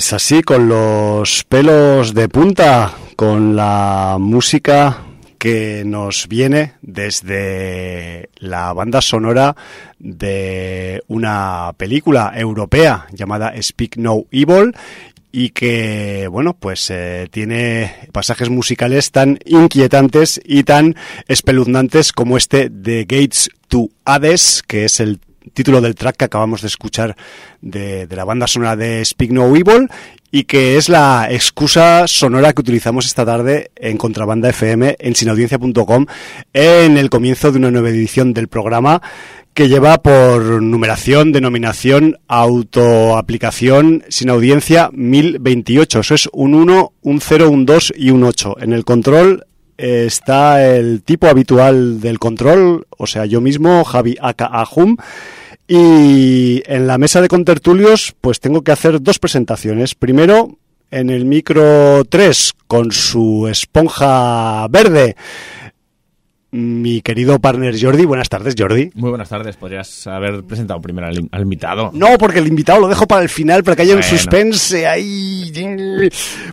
Pues así, con los pelos de punta, con la música que nos viene desde la banda sonora de una película europea llamada Speak No Evil y que, bueno, pues eh, tiene pasajes musicales tan inquietantes y tan espeluznantes como este de Gates to Hades, que es el título del track que acabamos de escuchar de, la banda sonora de Speak No Evil y que es la excusa sonora que utilizamos esta tarde en Contrabanda FM en sinaudiencia.com en el comienzo de una nueva edición del programa que lleva por numeración, denominación, autoaplicación sin audiencia 1028. Eso es un 1, un 0, un 2 y un 8. En el control está el tipo habitual del control, o sea, yo mismo, Javi Aka Ahum. Y en la mesa de contertulios, pues tengo que hacer dos presentaciones. Primero, en el micro 3, con su esponja verde, mi querido partner Jordi. Buenas tardes, Jordi. Muy buenas tardes. Podrías haber presentado primero al, al invitado. No, porque el invitado lo dejo para el final, para que haya bueno. un suspense ahí.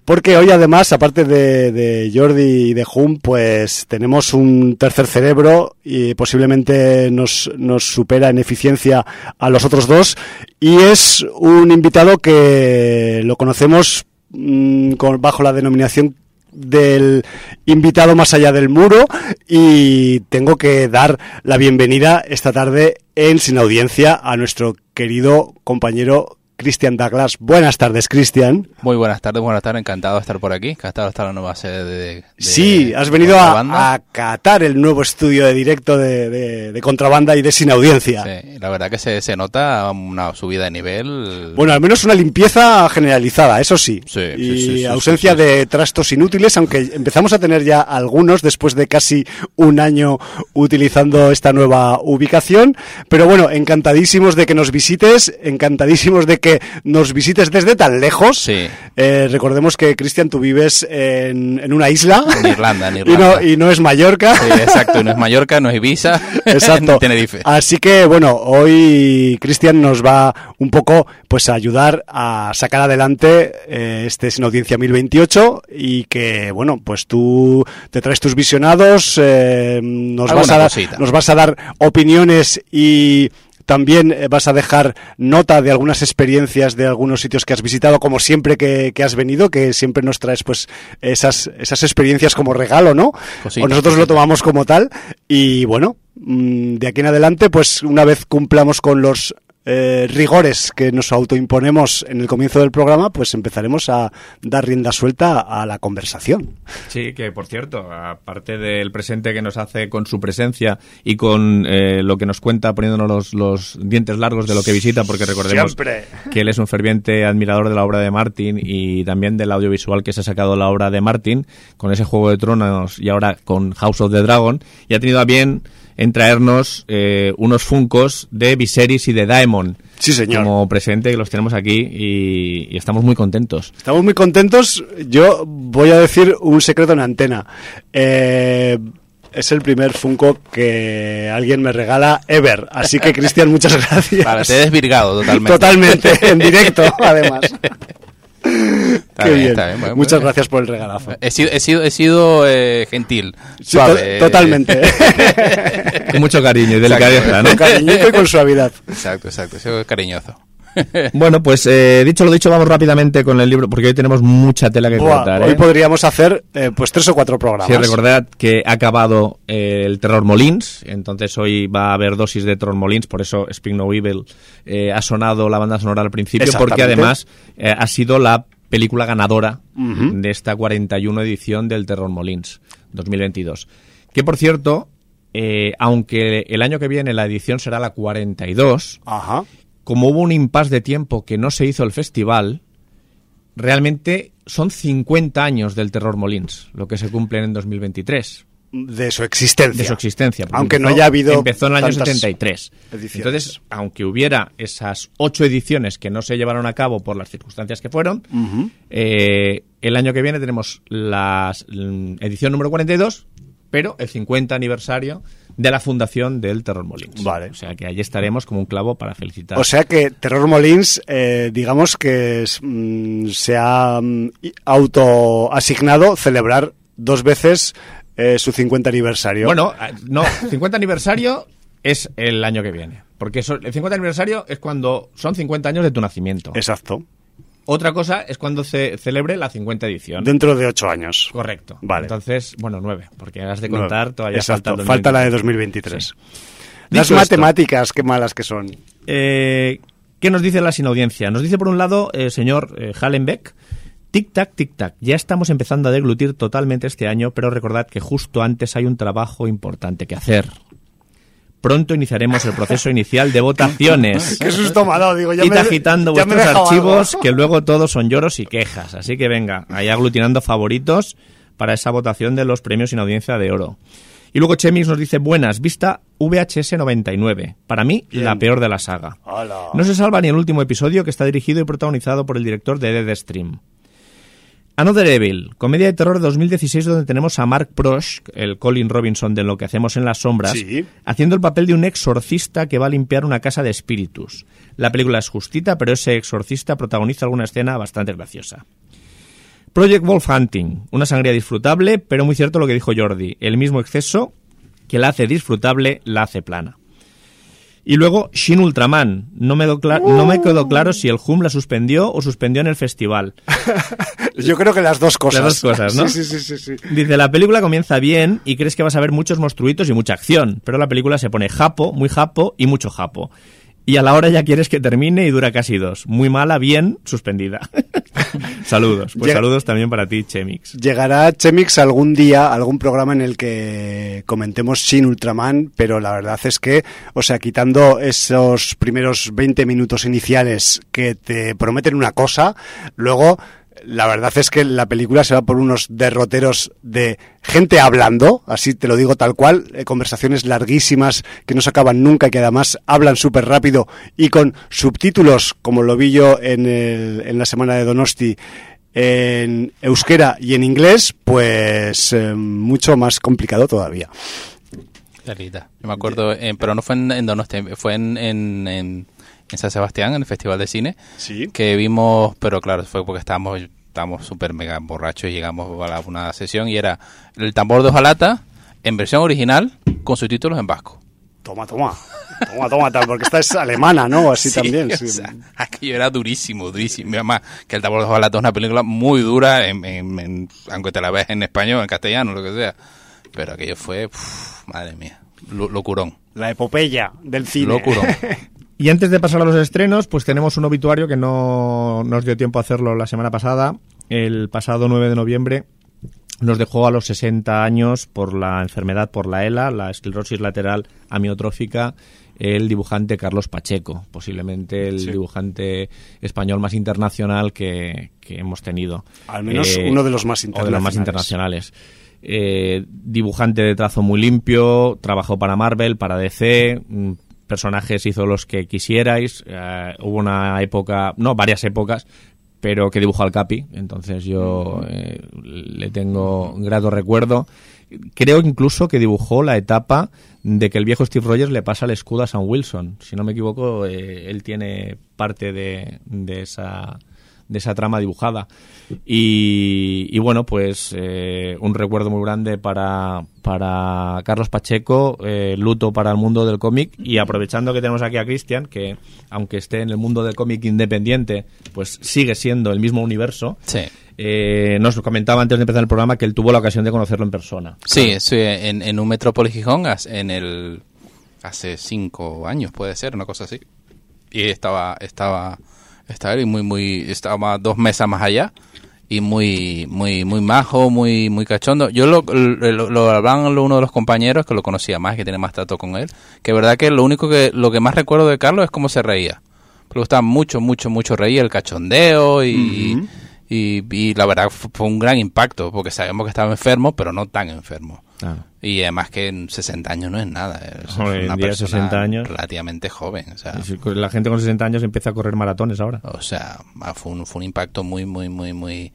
Porque hoy, además, aparte de, de Jordi y de Hum, pues tenemos un tercer cerebro y posiblemente nos, nos supera en eficiencia a los otros dos. Y es un invitado que lo conocemos con, bajo la denominación del invitado más allá del muro y tengo que dar la bienvenida esta tarde en Sin Audiencia a nuestro querido compañero Cristian Douglas. Buenas tardes, Cristian. Muy buenas tardes, buenas tardes, encantado de estar por aquí, encantado de estar en la nueva sede de... de sí, has venido a, a, catar el nuevo estudio de directo de, de, de, Contrabanda y de Sin Audiencia. Sí, la verdad que se, se, nota una subida de nivel... Bueno, al menos una limpieza generalizada, eso sí. Sí, y sí, sí, ausencia de trastos inútiles, aunque empezamos a tener ya algunos después de casi un año utilizando esta nueva ubicación. Pero bueno, encantadísimos de que nos visites, encantadísimos de que que nos visites desde tan lejos. Sí. Eh, recordemos que, Cristian, tú vives en, en, una isla. En Irlanda, en Irlanda. Y no, y no es Mallorca. Sí, exacto, no es Mallorca, no es Ibiza, exacto. Tenerife. Así que, bueno, hoy Cristian nos va un poco pues a ayudar a sacar adelante eh, este Sin Audiencia 1028 y que, bueno, pues tú te traes tus visionados, eh, nos, vas a, nos vas a dar opiniones y también eh, vas a dejar nota de algunas experiencias de algunos sitios que has visitado, como siempre que, que has venido, que siempre nos traes pues esas, esas experiencias como regalo, ¿no? Cosita, o nosotros cosita. lo tomamos como tal. Y bueno, mm, de aquí en adelante, pues una vez cumplamos con los eh, rigores que nos autoimponemos en el comienzo del programa, pues empezaremos a dar rienda suelta a la conversación. Sí, que por cierto, aparte del presente que nos hace con su presencia y con eh, lo que nos cuenta poniéndonos los, los, dientes largos de lo que visita, porque recordemos Siempre. que él es un ferviente admirador de la obra de Martin y también del audiovisual que se ha sacado la obra de Martin con ese Juego de Tronos y ahora con House of the Dragon y ha tenido a bien en traernos eh, unos funcos de Viserys y de Daemon. Sí, señor. Como presente, que los tenemos aquí y, y, estamos muy contentos. Estamos muy contentos. Yo voy a decir un secreto en antena. Eh, es el primer Funko que alguien me regala ever. Así que, Cristian, muchas gracias. Vale, te he desvirgado totalmente. Totalmente, en directo, además. Está Qué bien, bien. está bien. Bueno, Muchas bueno. gracias por el regalazo. He sido, he sido, he sido eh, gentil, Sí, suave. to- totalmente. Con mucho cariño y delicadeza, ¿no? con cariñito y con suavidad. Exacto, exacto, he sido cariñoso. Bueno, pues eh, dicho lo dicho, vamos rápidamente con el libro, porque hoy tenemos mucha tela que Buah, cortar. hoy ¿eh? podríamos hacer eh, pues tres o cuatro programas. Sí, recordad que ha acabado eh, el Terror Molins, entonces hoy va a haber dosis de Terror Molins, por eso Speak No Evil eh, ha sonado la banda sonora al principio, porque además eh, ha sido la película ganadora Ujú. de esta 41 edición del Terror Molins 2022. Que por cierto, eh, aunque el año que viene la edición será la 42, Ajá. Como hubo un impasse de tiempo que no se hizo el festival, realmente son 50 años del Terror Molins, lo que se cumplen en 2023 De su existencia. de su existencia. Aunque no empezó- haya habido Empezó en el año tantas 73. ediciones. Entonces, aunque hubiera esas ocho ediciones que no se llevaron a cabo por las circunstancias que fueron, eh, el año que viene tenemos la edición número 42 pero el 50 aniversario de la fundación del Terror Molins. Vale. O sea que allí estaremos como un clavo para felicitar. O sea que Terror Molins, eh, digamos que es, mm, se ha mm, autoasignado celebrar dos veces eh, su 50 aniversario. Bueno, eh, no, 50 aniversario es el año que viene. Porque eso- el 50 aniversario es cuando son 50 años de tu nacimiento. Exacto. Otra cosa es cuando se celebre la 50 edición. Dentro de ocho años. Correcto. Vale. Entonces, bueno, nueve, porque has de contar, todavía Exacto, falta, el falta la de 2023. 2023. Sí. Las Dicho esto- matemáticas, qué malas que son. Eh, ¿Qué nos dice la sinaudiencia? Nos dice por un lado, eh, señor eh, Hallenbeck, tic-tac, tic-tac, ya estamos empezando a deglutir totalmente este año, pero recordad que justo antes hay un trabajo importante que hacer. Pronto iniciaremos el proceso inicial de votaciones. Qué susto me ha dado, digo, ya me, agitando ya vuestros archivos, algo. que luego todos son lloros y quejas. Así que venga, ahí aglutinando favoritos para esa votación de los premios sin audiencia de oro. Y luego Chemix nos dice, buenas, vista VHS 99. Para mí, Bien. la peor de la saga. No se salva ni el último episodio que está dirigido y protagonizado por el director de Deadstream. Another Evil, comedia de terror de 2016 donde tenemos a Mark Prosh, el Colin Robinson de Lo que hacemos en las sombras, Sí. haciendo el papel de un exorcista que va a limpiar una casa de espíritus. La película es justita, pero ese exorcista protagoniza alguna escena bastante graciosa. Project Wolf Hunting, una sangría disfrutable, pero muy cierto lo que dijo Jordi, el mismo exceso que la hace disfrutable la hace plana. Y luego Shin Ultraman, no me, do cla- no me quedó claro si el HUM la suspendió o suspendió en el festival. Yo creo que las dos cosas. Las dos cosas, ¿no? Sí, sí, sí, sí, sí. Dice, la película comienza bien y crees que vas a ver muchos monstruitos y mucha acción, pero la película se pone japo, muy japo y mucho japo. Y a la hora ya quieres que termine y dura casi dos. Muy mala, bien, suspendida. saludos. Pues Llega- saludos también para ti, Chemix. Llegará Chemix algún día, algún programa en el que comentemos Shin Ultraman, pero la verdad es que, o sea, quitando esos primeros 20 minutos iniciales que te prometen una cosa, luego la verdad es que la película se va por unos derroteros de gente hablando, así te lo digo tal cual, eh, conversaciones larguísimas que no se acaban nunca y que además hablan súper rápido y con subtítulos, como lo vi yo en, el- en la semana de Donosti, en euskera y en inglés, pues eh, mucho más complicado todavía. Telita. Yo me acuerdo, eh, pero no fue en, en Donosti, fue en, en, en, San Sebastián, en el Festival de Cine, Sí. que vimos, pero claro, fue porque estábamos estábamos súper mega borrachos y llegamos a la- una sesión y era el tambor de hojalata en versión original con subtítulos en vasco. Toma, toma. Toma, toma, tal, porque esta es alemana, ¿no? Así Sí, también. o sí. sea, aquello era durísimo, durísimo. Y Además, que el tambor de hojalata es una película muy dura, en- en- en- aunque te la veas en español, en castellano, lo que sea. Pero aquello fue, uf, madre mía, lo- locurón. La epopeya del cine. Locurón. Y antes de pasar a los estrenos, pues tenemos un obituario que no nos dio tiempo a hacerlo la semana pasada. El pasado 9 de noviembre nos dejó a los 60 años por la enfermedad por la ELA, la esclerosis lateral amiotrófica, el dibujante Carlos Pacheco, posiblemente el Sí. dibujante español más internacional que, que hemos tenido. Al menos Eh, uno de los más o de los más internacionales. internacionales. Eh, dibujante de trazo muy limpio, trabajó para Marvel, para DC, mm, personajes hizo los que quisierais. eh, hubo una época, no, varias épocas, pero que dibujó al Capi, entonces yo eh, le tengo un grato recuerdo. Creo incluso que dibujó la etapa de que el viejo Steve Rogers le pasa el escudo a Sam Wilson. Si no me equivoco, eh, él tiene parte de, de esa de esa trama dibujada. Y, y bueno, pues eh, un recuerdo muy grande para, para Carlos Pacheco, eh, luto para el mundo del cómic y aprovechando que tenemos aquí a Cristian, que aunque esté en el mundo del cómic independiente, pues sigue siendo el mismo universo. Sí. Eh, nos comentaba antes de empezar el programa que él tuvo la ocasión de conocerlo en persona. Sí, sí, en, en un Metrópolis Gijón en el hace cinco años puede ser una cosa así y estaba estaba estaba muy muy estaba dos mesas más allá y muy muy muy majo muy muy cachondo. Yo lo, lo, lo hablaban uno de los compañeros que lo conocía más que tiene más trato con él que verdad que lo único que lo que más recuerdo de Carlos es cómo se reía. Le gustaba mucho mucho mucho reír el cachondeo y y, y la verdad fu- fue un gran impacto porque sabemos que estaba enfermo pero no tan enfermo y además que en 60 años no es nada. Es Hoy en una día, persona 60 años. relativamente joven. O sea, La gente con 60 años empieza a correr maratones ahora. o sea, ah, fue un, fue un impacto muy, muy, muy, muy,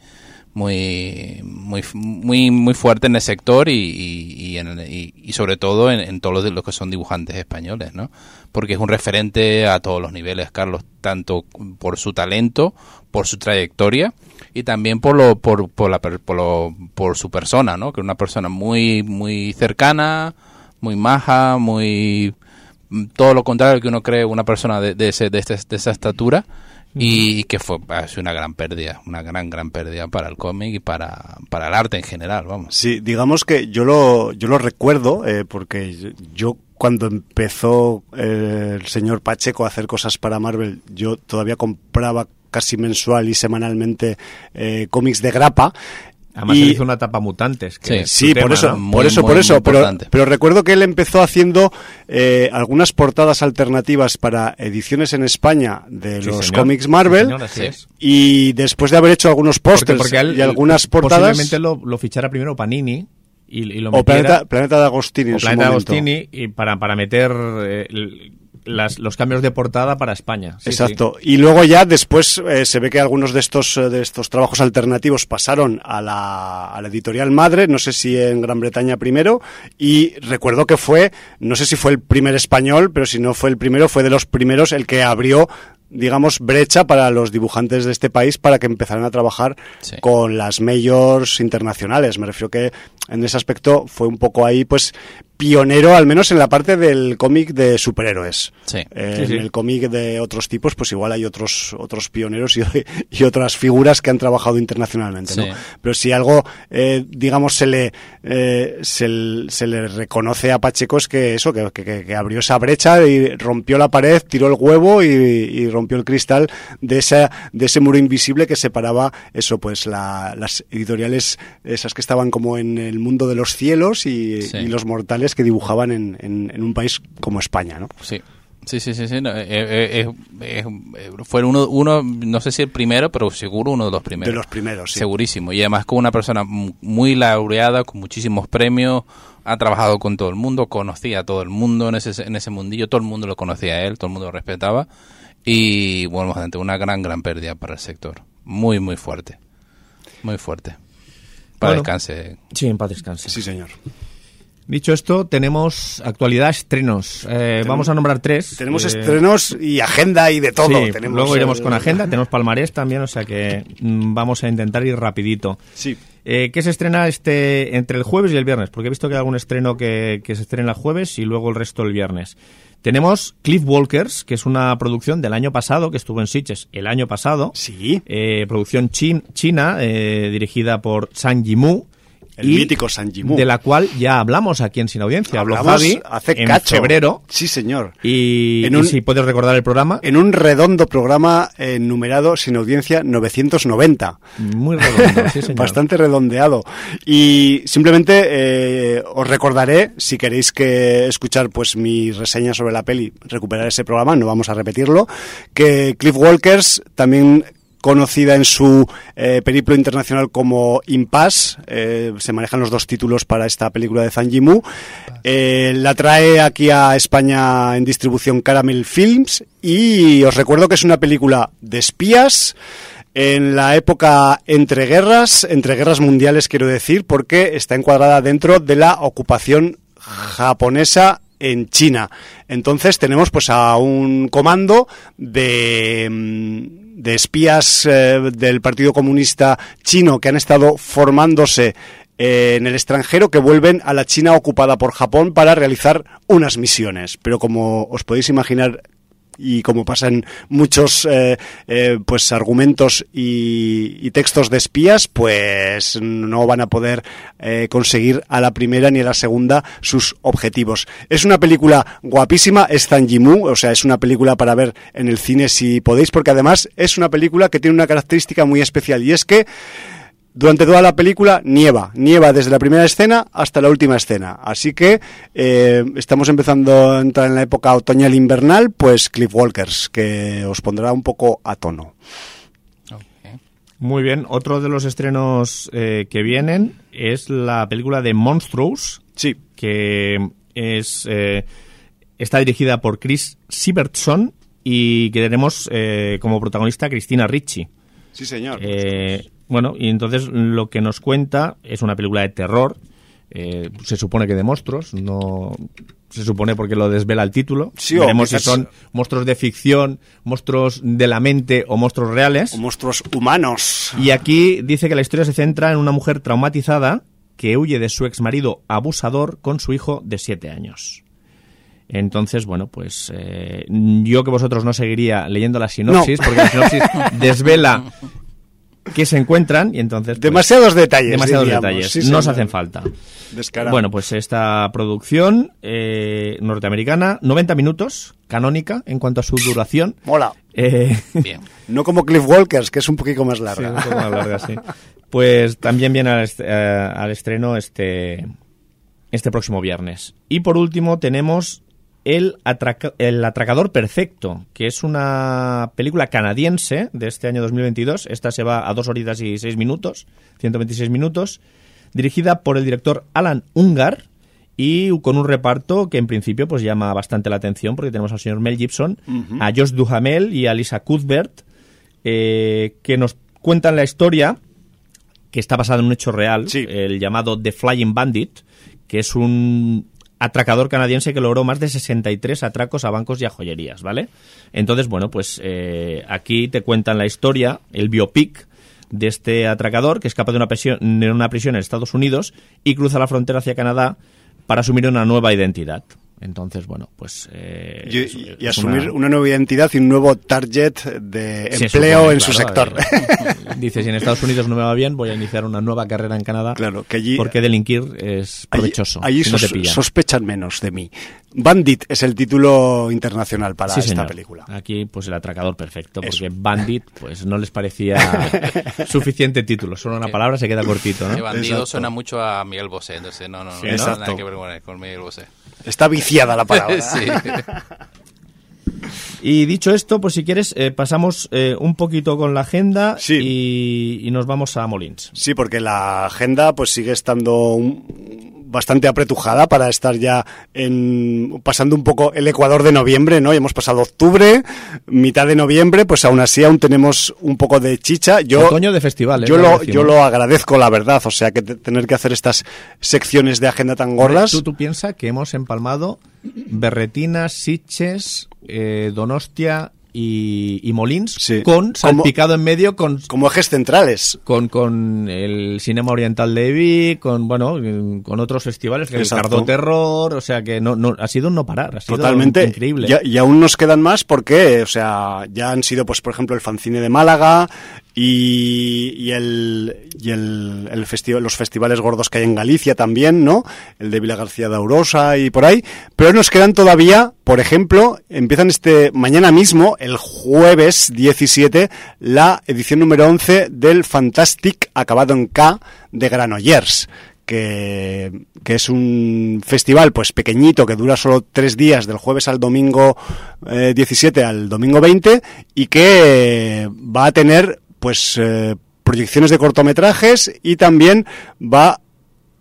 muy muy muy muy fuerte en el sector y, y, en y, sobre todo en, en todos los, los, que son dibujantes españoles no porque es un referente a todos los niveles Carlos tanto por su talento por su trayectoria y también por lo por por, la, por, lo, por su persona no que es una persona muy muy cercana muy maja muy todo lo contrario que uno cree una persona de, de, ese, de, este, de esa estatura y que fue una gran pérdida, una gran, gran pérdida para el cómic y para, para el arte en general, vamos. Sí, digamos que yo lo, yo lo recuerdo eh, porque yo cuando empezó eh, el señor Pacheco a hacer cosas para Marvel, yo todavía compraba casi mensual y semanalmente eh, cómics de grapa Además, y, hizo una etapa mutantes. Que sí, por, eso, por eso, por eso, pero, pero, recuerdo que él empezó haciendo eh, algunas portadas alternativas para ediciones en España de los cómics Marvel. y después de haber hecho algunos pósters y algunas portadas. Posiblemente lo, lo fichara primero Panini. Y, y lo o Planeta, Planeta de Agostini. O Planeta de Agostini, y para, para meter. Eh, las, los cambios de portada para España. Exacto. Y luego ya después eh, se ve que algunos de estos, eh, de estos trabajos alternativos pasaron a la, a la editorial madre, no sé si en Gran Bretaña primero, y recuerdo que fue, no sé si fue el primer español, pero si no fue el primero, fue de los primeros el que abrió digamos, brecha para los dibujantes de este país para que empezaran a trabajar con las majors internacionales. Me refiero que en ese aspecto fue un poco ahí, pues, pionero, al menos en la parte del cómic de superhéroes. Eh, en el cómic de otros tipos, pues igual hay otros otros pioneros y, y otras figuras que han trabajado internacionalmente, ¿no? Pero si algo, eh, digamos, se le, eh, se, se, le reconoce a Pacheco es que eso, que, que, que, abrió esa brecha y rompió la pared, tiró el huevo y, y rompió el cristal de, esa, de ese muro invisible que separaba eso, pues la, las editoriales, esas que estaban como en el mundo de los cielos y, y los mortales que dibujaban en, en, un país como España, ¿no? Sí. Sí, sí, sí, sí. No, eh, eh, eh, fue uno, uno, no sé si el primero, pero seguro uno de los primeros. De los primeros, sí. Segurísimo. Y además con una persona muy laureada, con muchísimos premios, ha trabajado con todo el mundo, conocía a todo el mundo en ese, en ese mundillo, todo el mundo lo conocía a él, todo el mundo lo respetaba. Y bueno, ante una gran, gran pérdida para el sector. Muy, muy fuerte. Muy fuerte. Para bueno, descanse. Sí, en paz descanse. Sí, señor. Dicho esto, tenemos actualidad, estrenos. Eh, vamos a nombrar tres. Tenemos eh, estrenos y agenda y de todo. Sí, tenemos luego iremos con agenda. Tenemos palmarés también, o sea que mm, vamos a intentar ir rapidito. Sí. Eh, ¿Qué se estrena este entre el jueves y el viernes? Porque he visto que hay algún estreno que, que se estrena el jueves y luego el resto el viernes. Tenemos Cliff Walkers, que es una producción del año pasado, que estuvo en Sitges el año pasado. Sí. Eh, producción chin, china, eh, dirigida por Sang Yimou. El y mítico San. De la cual ya hablamos aquí en Sin Audiencia. Habló Javi hace en cacho. febrero. Sí, señor. Y, En un- y si puedes recordar el programa, En un redondo programa eh, numerado Sin Audiencia 990. muy redondo, sí, señor. Bastante redondeado. Y simplemente eh, os recordaré, si queréis que escuchar pues mi reseña sobre la peli, recuperar ese programa, no vamos a repetirlo, que Cliff Walkers también conocida en su eh, periplo internacional como Impasse, eh, se manejan los dos títulos para esta película de Zhang Yimou, eh, la trae aquí a España en distribución Caramel Films y os recuerdo que es una película de espías, en la época entre guerras, entre guerras mundiales quiero decir, porque está encuadrada dentro de la ocupación japonesa en China. Entonces tenemos pues a un comando de, mm, de espías eh, del Partido Comunista chino que han estado formándose eh, en el extranjero que vuelven a la China ocupada por Japón para realizar unas misiones. Pero como os podéis imaginar y como pasa en muchos eh, eh, pues argumentos y, y textos de espías, pues no van a poder eh, conseguir a la primera ni a la segunda sus objetivos. Es una película guapísima, es Zhang Yimou, o sea, es una película para ver en el cine si podéis, porque además es una película que tiene una característica muy especial y es que durante toda la película nieva, nieva desde la primera escena hasta la última escena. Así que eh, estamos empezando a entrar en la época otoñal invernal, pues Cliff Walkers, que os pondrá un poco a tono. Muy bien, otro de los estrenos eh, que vienen es la película de Monstrous, Sí, que es eh, está dirigida por Chris Sivertson y que tenemos eh, como protagonista a Cristina Ricci. sí señor. Eh, Bueno, y entonces lo que nos cuenta es una película de terror, eh, se supone que de monstruos, no se supone porque lo desvela el título. Sí, Veremos si son monstruos de ficción, monstruos de la mente o monstruos reales. O monstruos humanos. Y aquí dice que la historia se centra en una mujer traumatizada que huye de su exmarido abusador con su hijo de siete años. Entonces, bueno, pues eh, yo que vosotros no seguiría leyendo la sinopsis, No. porque la sinopsis desvela que se encuentran y entonces... pues, Demasiados detalles. demasiados diríamos. detalles. Sí, no señor. se hacen falta. Descarado. Bueno, pues esta producción eh, norteamericana, 90 minutos, canónica en cuanto a su duración. Mola. Eh, Bien. No como Cliff Walkers, que es un poquito más Sí, larga. un poco más larga, sí. Pues también viene al, est- eh, al estreno este, este próximo viernes. Y por último tenemos el, Atraca- el Atracador Perfecto, que es una película canadiense de este año 2022. Esta se va a dos horitas y seis minutos, 126 minutos, dirigida por el director Alan Ungar y con un reparto que en principio pues llama bastante la atención porque tenemos al señor Mel Gibson, a Josh Duhamel y a Lisa Cuthbert eh, que nos cuentan la historia que está basada en un hecho real, Sí. el llamado The Flying Bandit, que es un atracador canadiense que logró más de 63 atracos a bancos y a joyerías, ¿vale? Entonces, bueno, pues eh, aquí te cuentan la historia, el biopic de este atracador que escapa de una, prisión, de una prisión en Estados Unidos y cruza la frontera hacia Canadá para asumir una nueva identidad. Entonces, bueno, pues... eh, Y, es- y es asumir una- una... nueva identidad y un nuevo target de se empleo supone, en su sector. eh, dice, si en Estados Unidos no me va bien, voy a iniciar una nueva carrera en Canadá. Claro, que allí- Porque delinquir es Allí- provechoso. Allí, si no te sos- pillan. sospechan menos de mí. Bandit es el título internacional para Sí, esta señor. película. Aquí, pues el atracador perfecto, porque Eso. Bandit, pues no les parecía suficiente título. Solo una palabra se queda cortito, Que ¿no? bandido Exacto. suena mucho a Miguel Bosé, entonces no, no, no, Sí, no nada Exacto. que ver con, con Miguel Bosé. Está viciada la palabra. sí. Y dicho esto, pues si quieres, eh, pasamos eh, un poquito con la agenda Sí. y, y nos vamos a Molins. Sí, porque la agenda pues sigue estando un- bastante apretujada para estar ya en, pasando un poco el Ecuador de noviembre, ¿no? Ya hemos pasado octubre, mitad de noviembre, pues aún así aún tenemos un poco de chicha. Yo, Otoño de festivales. yo, lo, yo lo agradezco, la verdad, o sea, que te- tener que hacer estas secciones de agenda tan gordas. Tú, tú piensas que hemos empalmado Berretinas, Siches, eh, Donostia y, y Molins Sí. con Como- salpicado en medio con Como ejes centrales. con, con el cinema oriental de Vic, con bueno, con otros festivales, que el. Cardo Terror, o sea que no, no ha sido un no parar, ha sido Totalmente. increíble. Y, y aún nos quedan más porque, o sea, ya han sido, pues, por ejemplo, el Fancine de Málaga y, y el, y el, el festi- los festivales gordos que hay en Galicia también, ¿no? El de Vila García de Aurosa y por ahí. Pero nos quedan todavía, por ejemplo, empiezan este mañana mismo, el jueves 17, la edición número 11 del Fantastic acabado en K de Granollers que, que es un festival pues pequeñito que dura solo tres días del jueves al domingo eh, 17 al domingo 20 y que va a tener pues eh, proyecciones de cortometrajes y también va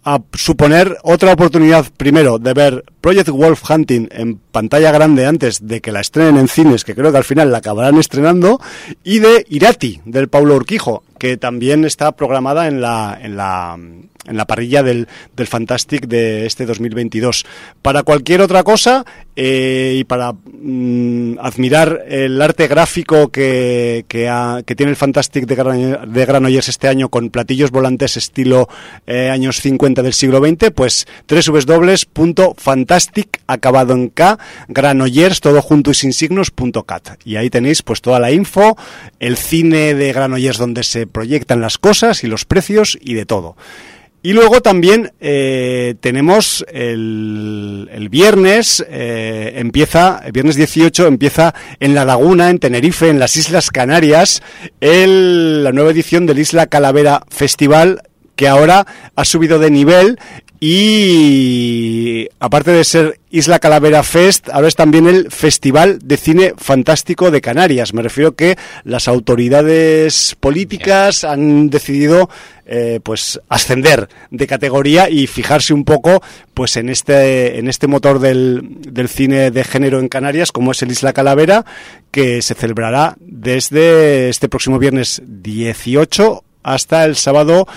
a suponer otra oportunidad primero de ver Project Wolf Hunting en pantalla grande antes de que la estrenen en cines, que creo que al final la acabarán estrenando, y de Irati, del Paulo Urquijo, que también está programada en la, en la, en la parrilla del, del Fantastic de este 2022. Para cualquier otra cosa, eh, y para mm, admirar el arte gráfico que, que, tiene el Fantastic de, Gran- de Granollers este año con platillos volantes estilo eh, años 50 del siglo XX, pues www.fantastic acabado en K, Granollers, todo junto y sin signos, punto cat. Y ahí tenéis pues toda la info, el cine de Granollers donde se proyectan las cosas y los precios y de todo. Y luego también eh, tenemos el, el viernes, eh, empieza, el viernes 18 empieza en La Laguna, en Tenerife, en las Islas Canarias, el- la nueva edición del Isla Calavera Festival, que ahora ha subido de nivel y aparte de ser Isla Calavera Fest, ahora es también el Festival de Cine Fantástico de Canarias. Me refiero que las autoridades políticas han decidido eh, pues ascender de categoría y fijarse un poco pues en este en este motor del, del cine de género en Canarias como es el Isla Calavera que se celebrará desde este próximo viernes 18 hasta el sábado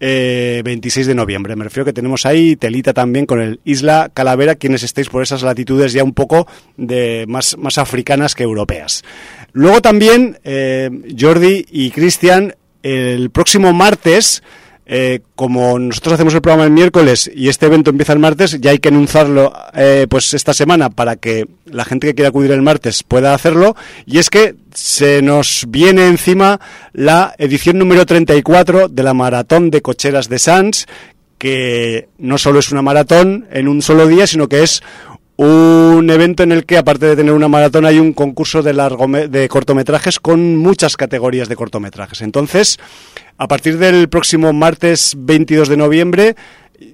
eh, 26 de noviembre. Me refiero que tenemos ahí telita también con el Isla Calavera, quienes estéis por esas latitudes ya un poco de más, más africanas que europeas. Luego también, eh, Jordi y Cristian, el próximo martes eh, como nosotros hacemos el programa el miércoles y este evento empieza el martes, ya hay que anunciarlo eh, pues esta semana para que la gente que quiera acudir el martes pueda hacerlo. Y es que se nos viene encima la edición número 34 de la Maratón de Cocheras de Sans, que no solo es una maratón en un solo día, sino que es un evento en el que, aparte de tener una maratón, hay un concurso de, de cortometrajes con muchas categorías de cortometrajes. Entonces, a partir del próximo martes 22 de noviembre,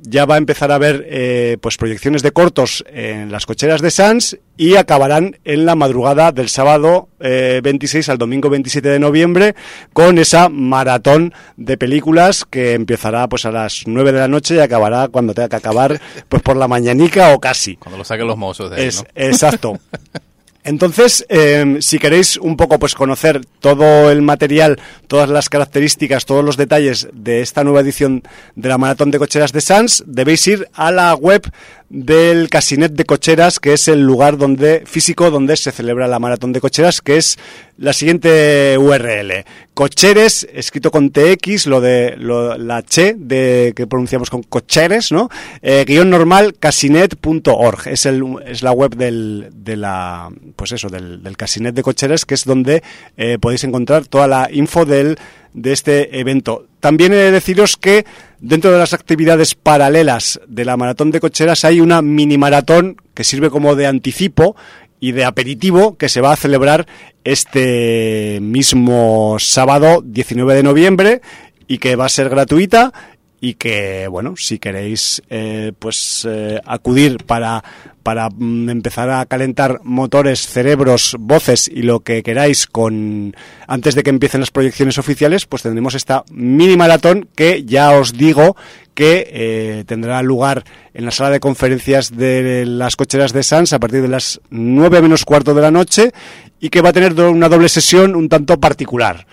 ya va a empezar a haber eh, pues proyecciones de cortos en las cocheras de Sans y acabarán en la madrugada del sábado 26 eh, al domingo 27 de noviembre con esa maratón de películas que empezará pues a las 9 de la noche y acabará cuando tenga que acabar pues por la mañanica o casi. Cuando lo saquen los mozos de ahí, es, Exacto. Entonces, eh, si queréis un poco pues conocer todo el material, todas las características, todos los detalles de esta nueva edición de la Maratón de Cocheras de Sans, debéis ir a la web del Casinet de Cocheras, que es el lugar donde físico donde se celebra la maratón de cocheras, que es la siguiente URL. Cocheres, escrito con TX, lo de la che de que pronunciamos con cocheres, ¿no? Eh, guion normal casinet.org. Es el es la web del de la pues eso, del, del Casinet de Cocheras, que es donde eh, podéis encontrar toda la info del de este evento. También he de deciros que dentro de las actividades paralelas de la maratón de cocheras hay una mini maratón que sirve como de anticipo y de aperitivo que se va a celebrar este mismo sábado 19 de noviembre y que va a ser gratuita y que bueno si queréis eh, pues eh, acudir para para mm, empezar a calentar motores, cerebros, voces y lo que queráis con antes de que empiecen las proyecciones oficiales, pues tendremos esta mini maratón que ya os digo que eh, tendrá lugar en la sala de conferencias de las cocheras de Sans a partir de las 9 menos cuarto de la noche y que va a tener una doble sesión un tanto particular.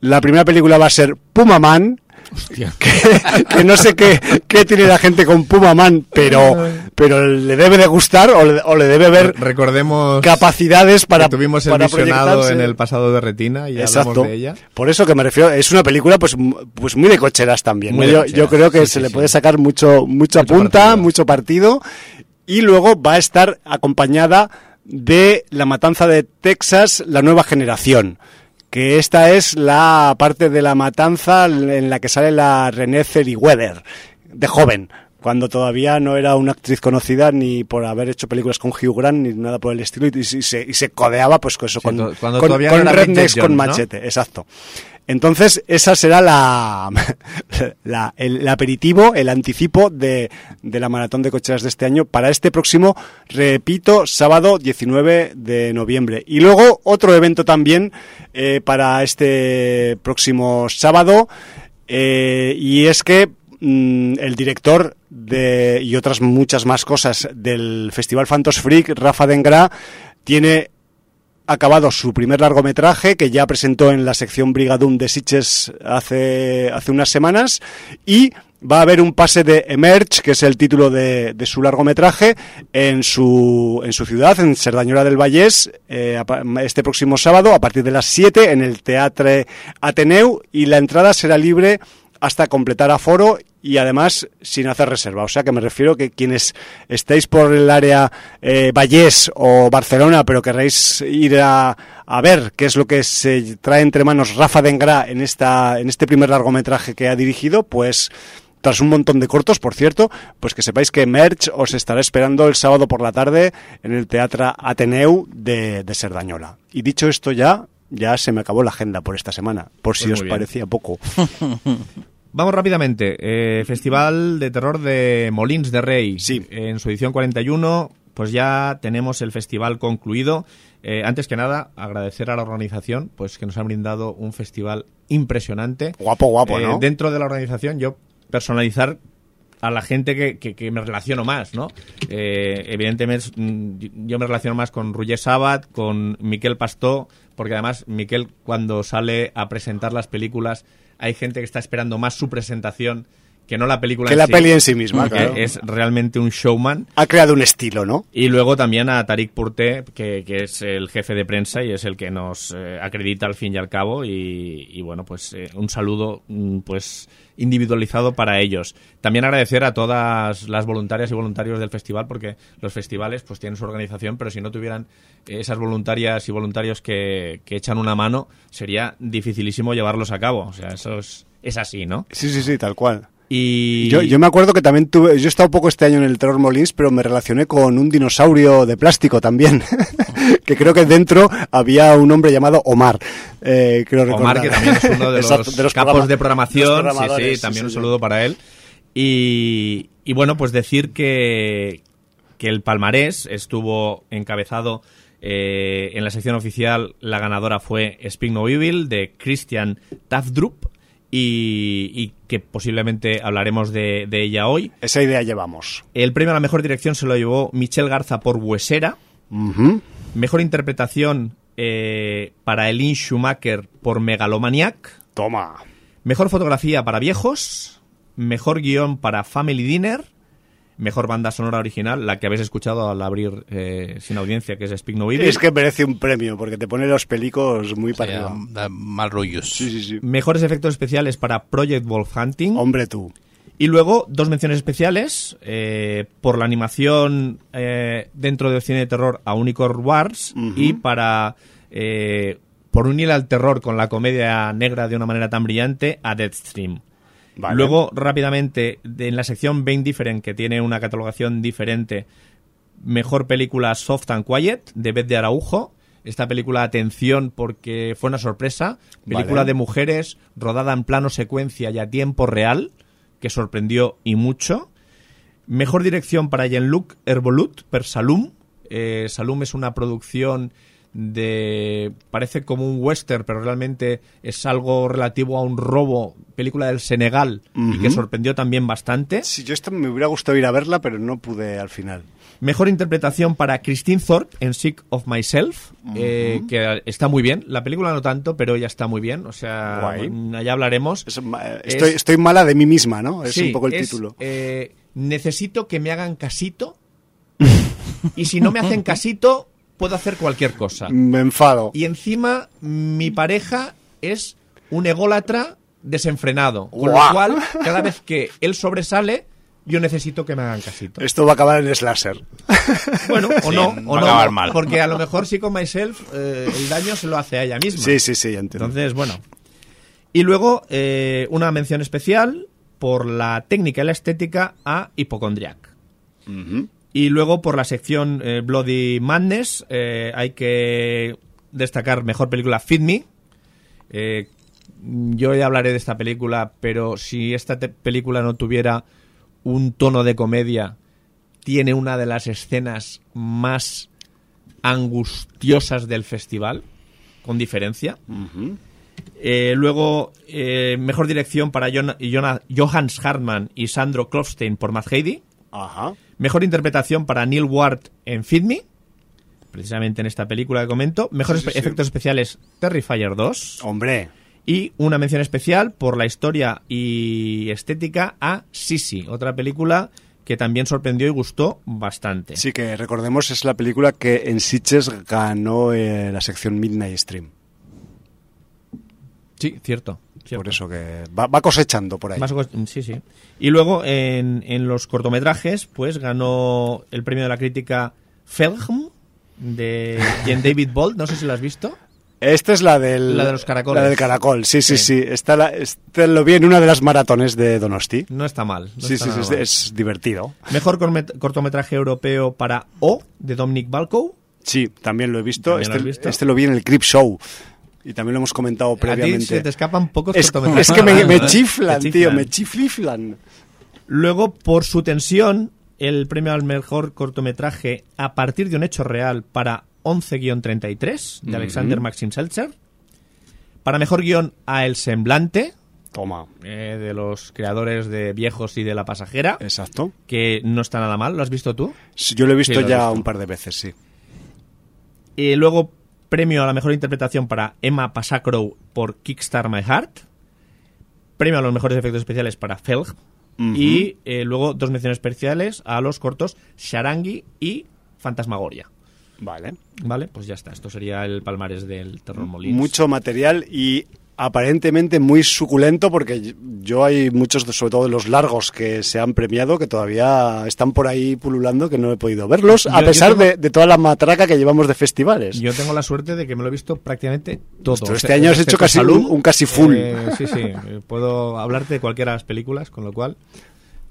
La primera película va a ser Puma Que, no sé qué, tiene la gente con Puma Man, pero, pero le debe de gustar o le, debe ver Recordemos capacidades para. Que tuvimos el visionado en el pasado de Retina y hablamos de ella. Por eso que me refiero, es una película pues, pues muy de cocheras también. yo, creo que se le puede sacar mucho, mucha punta, mucho partido. Y luego va a estar acompañada de La Matanza de Texas, la nueva generación que esta es la parte de la matanza en la que sale la René Zellweger, de joven, cuando todavía no era una actriz conocida ni por haber hecho películas con Hugh Grant ni nada por el estilo y, se, codeaba pues con eso, con, con, con rednecks con machete, exacto. Entonces, esa será la, el, aperitivo, el anticipo de, de, la maratón de cocheras de este año para este próximo, repito, sábado 19 de noviembre. Y luego otro evento también eh, para este próximo sábado, eh, y es que mm, el director de, y otras muchas más cosas del Festival Fantos Freak, Rafa Dengra, tiene acabado su primer largometraje que ya presentó en la sección Brigadum de Sitges hace, hace unas semanas y va a haber un pase de Emerge, que es el título de, de su largometraje, en su, en su ciudad, en Cerdañola del Vallés, eh, este próximo sábado a partir de las 7 en el Teatre Ateneu y la entrada será libre hasta completar aforo y además sin hacer reserva. O sea que me refiero que quienes estéis por el área eh, Vallés o Barcelona, pero querréis ir a, a, ver qué es lo que se trae entre manos Rafa Dengra en, esta, en este primer largometraje que ha dirigido, pues tras un montón de cortos, por cierto, pues que sepáis que Merch os estará esperando el sábado por la tarde en el Teatro Ateneu de, de Serdañola. Y dicho esto ya, ya se me acabó la agenda por esta semana, por si pues os parecía poco. Vamos rápidamente. Eh, Festival de Terror de Molins de Rey. Sí. En su edición 41, pues ya tenemos el festival concluido. Eh, antes que nada, agradecer a la organización, pues que nos han brindado un festival impresionante. Guapo, guapo, eh, ¿no? Dentro de la organización, yo personalizar a la gente que, que- que me relaciono más, ¿no? Eh, evidentemente mm, yo me relaciono más con Roger Sabat, con Miquel Pastó, porque además Miquel cuando sale a presentar las películas hay gente que está esperando más su presentación que no la película Que en la sí, peli en sí misma, claro. es realmente un showman. Ha creado un estilo, ¿no? Y luego también a Tarik Purté, que, que es el jefe de prensa y es el que nos eh, acredita al fin y al cabo. Y, y bueno, pues eh, un saludo mm, pues individualizado para ellos. También agradecer a todas las voluntarias y voluntarios del festival, porque los festivales pues tienen su organización, pero si no tuvieran esas voluntarias y voluntarios que, que echan una mano, sería dificilísimo llevarlos a cabo. O sea, eso es, es así, ¿no? Sí, sí, sí, tal cual. Y Yo, yo me acuerdo que también tuve, yo he estado poco este año en el Terror Molins, pero me relacioné con un dinosaurio de plástico también, que creo que dentro había un hombre llamado Omar. Eh, creo Omar, recordar. que también es uno de los, Exacto, capos programa- de programación. los Sí, sí, también sí, un saludo para él. Y, y bueno, pues decir que, que el palmarés estuvo encabezado eh, en la sección oficial. La ganadora fue Speak No Evil de Christian Tafdrup. Y, y que posiblemente hablaremos de, de ella hoy. Esa idea llevamos. El premio a la mejor dirección se lo llevó Michelle Garza por Huesera. Mejor interpretación eh, para Elin Schumacher por Megalomaniac. Toma. Mejor fotografía para viejos. Mejor guion para Family Dinner. Mejor banda sonora original, la que habéis escuchado al abrir eh, sin audiencia, que es Speak No Evil. Es que merece un premio, porque te pone los pelicos muy para da mal rollos. Sí, sí, sí. Mejores efectos especiales para Project Wolf Hunting. Hombre tú. Y luego dos menciones especiales eh, por la animación eh, dentro del cine de terror a Unicorn Wars y para eh, por unir al terror con la comedia negra de una manera tan brillante a Deathstream. Vale. Luego, rápidamente, de- en la sección Being Different, que tiene una catalogación diferente, mejor película Soft and Quiet, de Beth de Araujo. Esta película, atención, porque fue una sorpresa. Película Vale. de mujeres, rodada en plano secuencia y a tiempo real, que sorprendió y mucho. Mejor dirección para Jean-Luc Hervolut, per Salum. Eh, Salum es una producción de... parece como un western, pero realmente es algo relativo a un robo, película del Senegal, y que sorprendió también bastante. Sí, yo esto me hubiera gustado ir a verla, pero no pude al final. Mejor interpretación para Christine Thorpe en Sick of Myself, eh, que está muy bien. La película no tanto, pero ya está muy bien. O sea, Guay. mm, allá hablaremos. Es Es- estoy, estoy mala de mí misma, ¿no? Es Sí, un poco el es, título. eh, necesito que me hagan casito. y si no me hacen casito, puedo hacer cualquier cosa. Me enfado. Y encima, mi pareja es un ególatra desenfrenado. Con Guau. lo cual, cada vez que él sobresale, yo necesito que me hagan casito. Esto va a acabar en slasher. Bueno, o Sí, no, va a acabar mal. porque a lo mejor sí con Myself eh, el daño se lo hace a ella misma. Sí, sí, sí, entiendo. Entonces, bueno. Y luego, eh, una mención especial por la técnica y la estética a Hipocondriac. Ujú. Y luego, por la sección eh, Bloody Madness, eh, hay que destacar mejor película Feed Me. Eh, yo ya hablaré de esta película, pero si esta película no tuviera un tono de comedia, tiene una de las escenas más angustiosas del festival, con diferencia. Luego, mejor dirección para Jona- Johannes Hartmann y Sandro Klofstein por Matt Heidi. Ajá. Mejor interpretación para Neil Ward en Feed Me, precisamente en esta película que comento. Mejores Sí, sí, sí. efectos especiales Terrifier 2. Hombre. Y una mención especial por la historia y estética a Sisi, otra película que también sorprendió y gustó bastante. Sí, que recordemos es la película que en Sitges ganó eh, la sección Midnight Stream. Sí, cierto. Cierto. Por eso que va, va cosechando por ahí. Sí, sí. Y luego en, en los cortometrajes, pues ganó el premio de la crítica Felgm de Jean David Bolt, no sé si lo has visto. Esta es la del... La de los caracoles. La del caracol, sí, sí, Sí. sí. Esta, la, esta lo vi en una de las maratones de Donosti. No está mal. no sí, está sí, sí, es, divertido. Mejor cortometraje europeo para O, de Dominic Balco. Sí, también lo he visto. ¿También lo Este, has visto? este lo vi en el Crip Show. Y también lo hemos comentado A ti previamente. se te escapan pocos es, cortometrajes. es que me, me chiflan, tío, me chifliflan. Luego, por su tensión, el premio al mejor cortometraje a partir de un hecho real para 11-33 de Alexander Maxim Seltzer. Para mejor guion a El Semblante, Toma. eh, de los creadores de Viejos y de La Pasajera, Exacto. que no está nada mal. ¿Lo has visto tú? Sí, Yo lo he visto Sí, lo he ya visto. un par de veces, sí. Y luego, premio a la mejor interpretación para Emma Pasacrow por Kickstart My Heart. Premio a los mejores efectos especiales para Felg. Y eh, luego dos menciones especiales a los cortos Sharangi y Fantasmagoria. Vale. Vale, pues ya está. Esto sería el palmarés del Terror Molins. Mucho material y aparentemente muy suculento porque yo hay muchos, sobre todo de los largos que se han premiado, que todavía están por ahí pululando, que no he podido verlos, a Yo- yo pesar tengo- de, de toda la matraca que llevamos de festivales. Yo tengo la suerte de que me lo he visto prácticamente todo. Esto, este año has hecho casi un- un casi full. Eh, sí, sí. Puedo hablarte de cualquiera de las películas, con lo cual...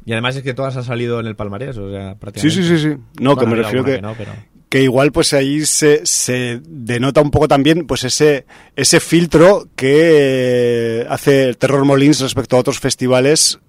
Y además es que todas han salido en el palmarés, o sea, Sí, prácticamente. sí, sí, sí. No, Bueno, que me refiero que, no, pero- que igual pues ahí se, se denota un poco también pues ese, ese filtro que hace el Terror Molins respecto a otros festivales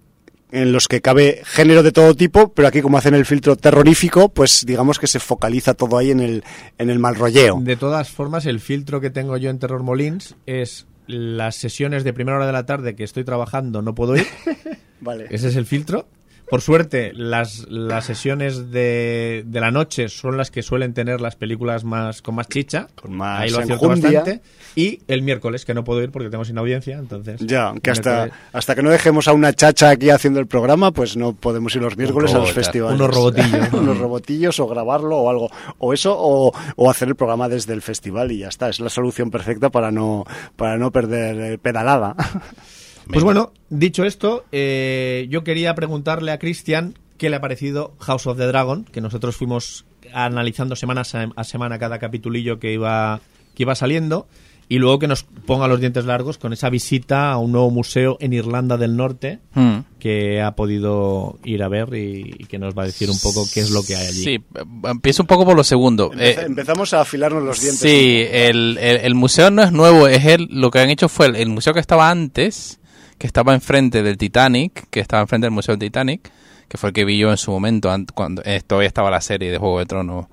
en los que cabe género de todo tipo, pero aquí como hacen el filtro terrorífico, pues digamos que se focaliza todo ahí en el, en el mal rolleo. De todas formas, el filtro que tengo yo en Terror Molins es las sesiones de primera hora de la tarde que estoy trabajando no puedo ir. Vale. Ese es el filtro. Por suerte, las, las sesiones de, de la noche son las que suelen tener las películas más con más chicha. Con más Ahí lo acierto bastante. Y el miércoles, que no puedo ir porque tengo sin audiencia, entonces... Ya, que hasta, hasta que no dejemos a una chacha aquí haciendo el programa, pues no podemos ir los miércoles a los festivales. unos robotillos. unos robotillos o grabarlo o algo. O eso, o, o hacer el programa desde el festival y ya está. Es la solución perfecta para no, para no perder eh, pedalada. Pues bueno, dicho esto, eh, yo quería preguntarle a Cristian qué le ha parecido House of the Dragon, que nosotros fuimos analizando semana a a semana cada capitulillo que iba, que iba saliendo, y luego que nos ponga los dientes largos con esa visita a un nuevo museo en Irlanda del Norte Hmm. que ha podido ir a ver y, y que nos va a decir un poco qué es lo que hay allí. Sí, empiezo un poco por lo segundo. Eh, empezamos a afilarnos los dientes. Sí, el, el- el museo no es nuevo, es el, lo que han hecho fue el, el museo que estaba antes, que estaba enfrente del Titanic, que estaba enfrente del Museo del Titanic, que fue el que vi yo en su momento, cuando eh, todavía estaba la serie de Juego de Tronos,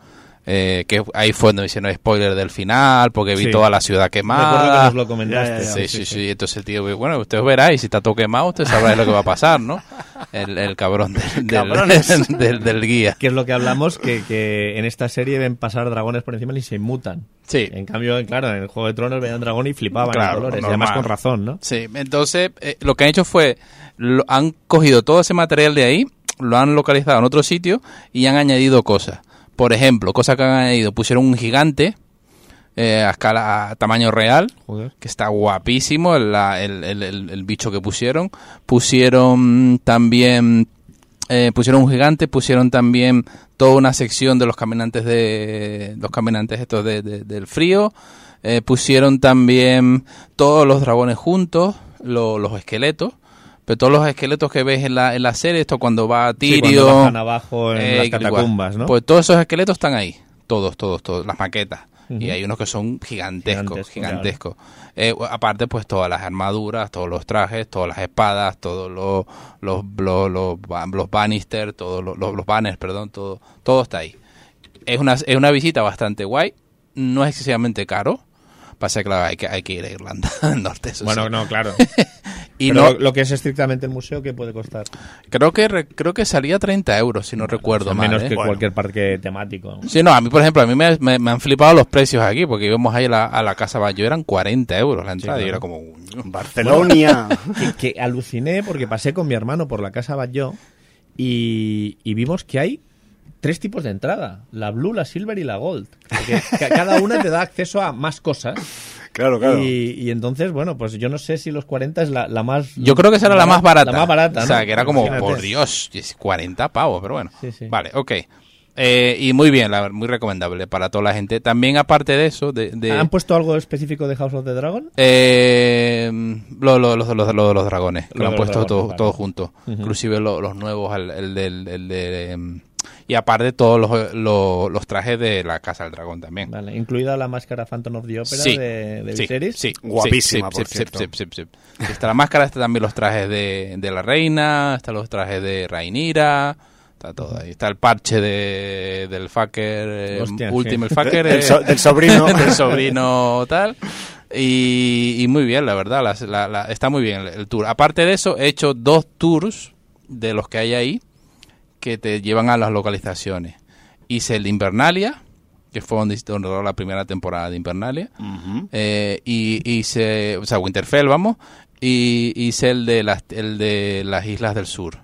eh, que ahí fue donde me hicieron spoiler del final, porque vi Sí. toda la ciudad Recuerdo que quemada. nos lo comentaste. Ya, ya, ya. Sí, sí, sí, Entonces el tío, bueno, usted verá y si está todo quemado, usted sabrá lo que va a pasar, ¿no? El, el cabrón del, del, Cabrones. del- del guía. Que es lo que hablamos, que, que en esta serie ven pasar dragones por encima y se inmutan. Sí. En cambio, claro, en el Juego de Tronos veían dragón y flipaban Claro, colores. Y además con razón, ¿no? Sí, entonces eh, lo que han hecho fue, lo- han cogido todo ese material de ahí, lo han localizado en otro sitio y han añadido cosas. Por ejemplo, cosas que han añadido, pusieron un gigante eh, a escala, a tamaño real, Joder. que está guapísimo el, la- el, el- el- el bicho que pusieron. Pusieron también, eh, pusieron un gigante, pusieron también toda una sección de los caminantes de los caminantes estos de- de- del frío. Eh, pusieron también todos los dragones juntos, lo- los esqueletos. Pero todos los esqueletos que ves en la, en la serie, esto cuando va Sí, cuando Tyrion, bajan abajo en eh, las catacumbas, ¿no? Pues todos esos esqueletos están ahí. Todos, todos, todos. Las maquetas. Y hay unos que son gigantescos, Gigantescos, gigantescos. Eh, aparte, pues todas las armaduras, todos los trajes, todas las espadas, todos los, los, los, los, los banister, todos los, los, los banners, perdón, todo, todo está ahí. Es una, es una visita bastante guay. No es excesivamente caro. Pasa que claro, hay que, hay que ir a Irlanda del Norte. eso bueno, sí. no, claro. y Pero no, lo, que es estrictamente el museo, ¿qué puede costar? creo que re- creo que salía 30 euros, si no recuerdo O sea, mal. menos ¿eh? que Bueno. cualquier parque temático. Sí, no, a mí, por ejemplo, a mí me, me- me han flipado los precios aquí, porque íbamos ahí a la, a la Casa Bayo, eran 40 euros la entrada, claro. y era como... Barcelonia. que, que aluciné porque pasé con mi hermano por la casa Batlló y, y vimos que hay tres tipos de entrada: la blue, la silver y la gold. Porque ca- cada una te da acceso a más cosas. Claro, claro. Y, y entonces, bueno, pues yo no sé si los 40 es la, la más. Yo creo que esa era la más barata. La más barata, O sea, que era como, Imagínate. por Dios, 40 pavos, pero bueno. Sí, sí. Vale, ok. Eh, y muy bien, la- muy recomendable para toda la gente. También, aparte de eso, de... de- ¿Han puesto algo específico de House of the Dragon? Eh, lo- lo- los, los- los- los dragones, que Lo lo han puesto dragones, todo, todo junto. Ujú. Inclusive lo- los nuevos, el, el del... el de, em, y aparte todos los, los, los trajes de la Casa del Dragón también. Vale, incluida la máscara Phantom of the Opera Sí. de, de Sí, Viserys. sí, Guapísima, sí, por sí, cierto. sí, sí, sí, sí. Está la máscara, está también los trajes de, de la reina, están los trajes de Rainira, está todo ahí. Está el parche de, del fucker, eh, Hostia, último sí. el fucker, Del so- del sobrino. del sobrino tal. Y, y muy bien, la verdad, la- la- la- está muy bien el, el tour. Aparte de eso, he hecho dos tours de los que hay ahí que te llevan a las localizaciones. Hice el de Invernalia, que fue donde, donde la primera temporada de Invernalia. Eh, y hice, o sea, Winterfell, vamos. Y hice el de las, el de las Islas del Sur,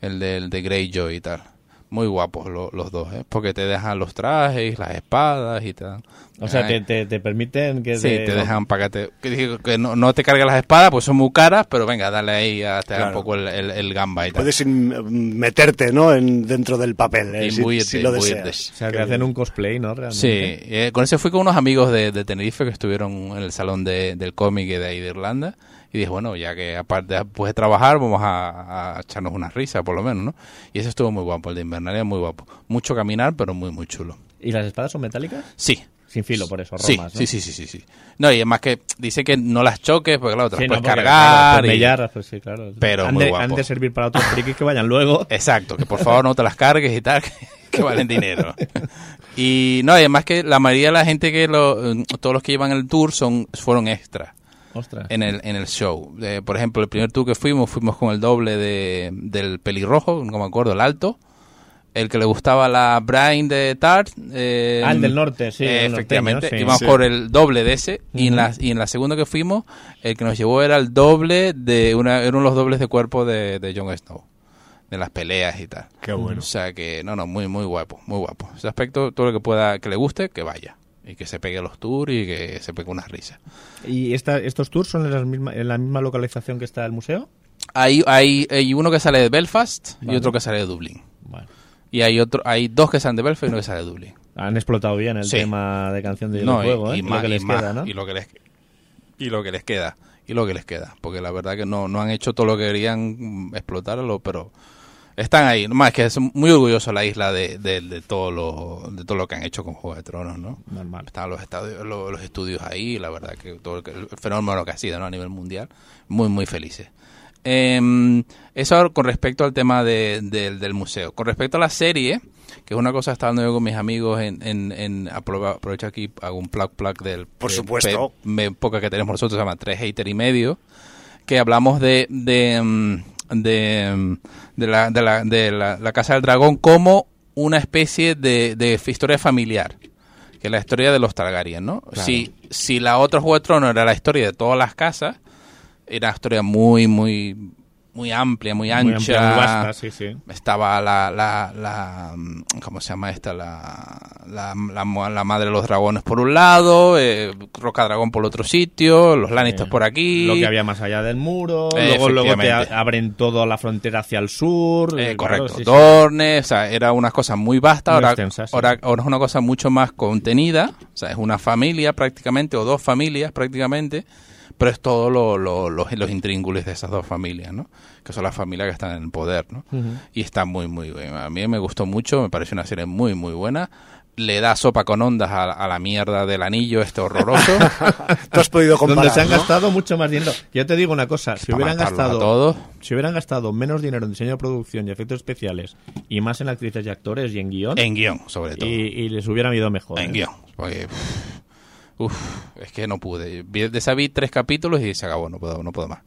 el de, el de Greyjoy y tal. Muy guapos lo- los dos, ¿eh? porque te dejan los trajes, las espadas y tal. O sea, te, te, te permiten que Sí, te dejan para que, te, que, que no, no te cargues las espadas, pues son muy caras, pero venga, dale ahí a te Claro. un poco el, el, el gamba y tal. Puedes in- meterte, ¿no? En, dentro del papel, eh, si, lo deseas. O sea, te hacen un cosplay, ¿no? Realmente. Sí, eh, con ese fui con unos amigos de, de Tenerife que estuvieron en el salón de- del cómic de ahí de Irlanda. Y dije, bueno, ya que aparte después de trabajar, vamos a, a echarnos una risa, por lo menos, ¿no? Y ese estuvo muy guapo, el de Invernalia, muy guapo. Mucho caminar, pero muy, muy chulo. ¿Y las espadas son metálicas? Sí. Sin filo, por eso, Sí, romas, ¿no? sí, sí, sí, sí, sí. No, y además que dice que no las choques, porque claro, te las Sí, no, puedes porque, cargar. claro, y- mellar, pues sí, claro. Pero han muy de, guapo. han de servir para otros frikis que vayan luego. Exacto, que por favor no te las cargues y tal, que, que valen dinero. Y no, y además que la mayoría de la gente que lo, todos los que llevan el tour son fueron extras Ostras. en el en el show. Eh, por ejemplo, el primer tour que fuimos fuimos con el doble de del pelirrojo, no me acuerdo, el alto. El que le gustaba la Brian de Tart. eh, Ah, el del norte, sí, eh, el efectivamente. norteño, sí. Íbamos Sí. por el doble de ese. y, en la, y en la segunda que fuimos, el que nos llevó era el doble de una, era uno de los dobles de cuerpo de, de Jon Snow. De las peleas y tal. Qué bueno. O sea que, no, no, muy, muy guapo, muy guapo. Ese aspecto, todo lo que pueda, que le guste, que vaya. Y que se pegue los tours y que se pegue unas risas. ¿Y esta, estos tours son en, las misma- en la misma localización que está el museo? Hay, hay, hay uno que sale de Belfast y Vale. otro que sale de Dublín. Bueno. Y hay otro, hay dos que salen de Belfast y uno que sale de Dublín. Han explotado bien el Sí. tema de canción de No, y, juego, ¿eh? y Lo más, que les más, queda, ¿no? y lo que les y lo que les queda y lo que les queda porque la verdad que no, no han hecho todo lo que querían explotarlo pero están ahí más que es muy orgulloso la isla de, de, de todo lo de todo lo que han hecho con Juego de Tronos no Normal. están los estadios los, los estudios ahí la verdad que todo el, que- el fenómeno que ha sido ¿no? a nivel mundial muy muy felices Em, eso con respecto al tema de- del- del museo. Con respecto a la serie, que es una cosa que estaba hablando yo con mis amigos en, en, en aprovecho aquí, hago un plug plug del Por de- supuesto. pe- me- poca que tenemos nosotros, se llama Tres Hater y Medio, que hablamos de de, de, mm, de la, de, la, de la, la Casa del Dragón como una especie de, de historia familiar que es la historia de los Targaryen, ¿no? Si, si la otra Juego de Tronos era la historia de todas las casas, era una historia muy, muy, muy amplia, muy ancha. Muy amplia, muy vasta, sí, sí. Estaba la, la, la, mm, ¿cómo se llama esta? La, la, la, mo- la madre de los dragones por un lado, eh, Roca Dragón por otro sitio, los Lannisters Eh, por aquí. Lo que había más allá del muro, Eh, luego, luego te abren toda la frontera hacia el sur. Eh, correcto, claro, sí, sí. Dorne, o sea, era una cosa muy vasta, Muy ahora, extensa, sí. ahora, ahora es una cosa mucho más contenida, o sea, es una familia prácticamente, o dos familias prácticamente, pero es todo lo, lo- los, los intríngulis de esas dos familias, ¿no? Que son las familias que están en el poder, ¿no? Y está muy, muy bien. A mí me gustó mucho, me parece una serie muy, muy buena. Le da sopa con ondas a, a la mierda del anillo este horroroso. Tú has podido comparar, Donde se han ¿no? gastado mucho más dinero. Yo te digo una cosa, si hubieran gastado todos. si hubieran gastado menos dinero en diseño de producción y efectos especiales y más en actrices y actores y en guion en guion, sobre todo. y, y les hubieran ido mejor. En ¿eh? guion. Porque, uf, es que no pude. Vi- De esa vi tres capítulos y se acabó. No puedo, no puedo más.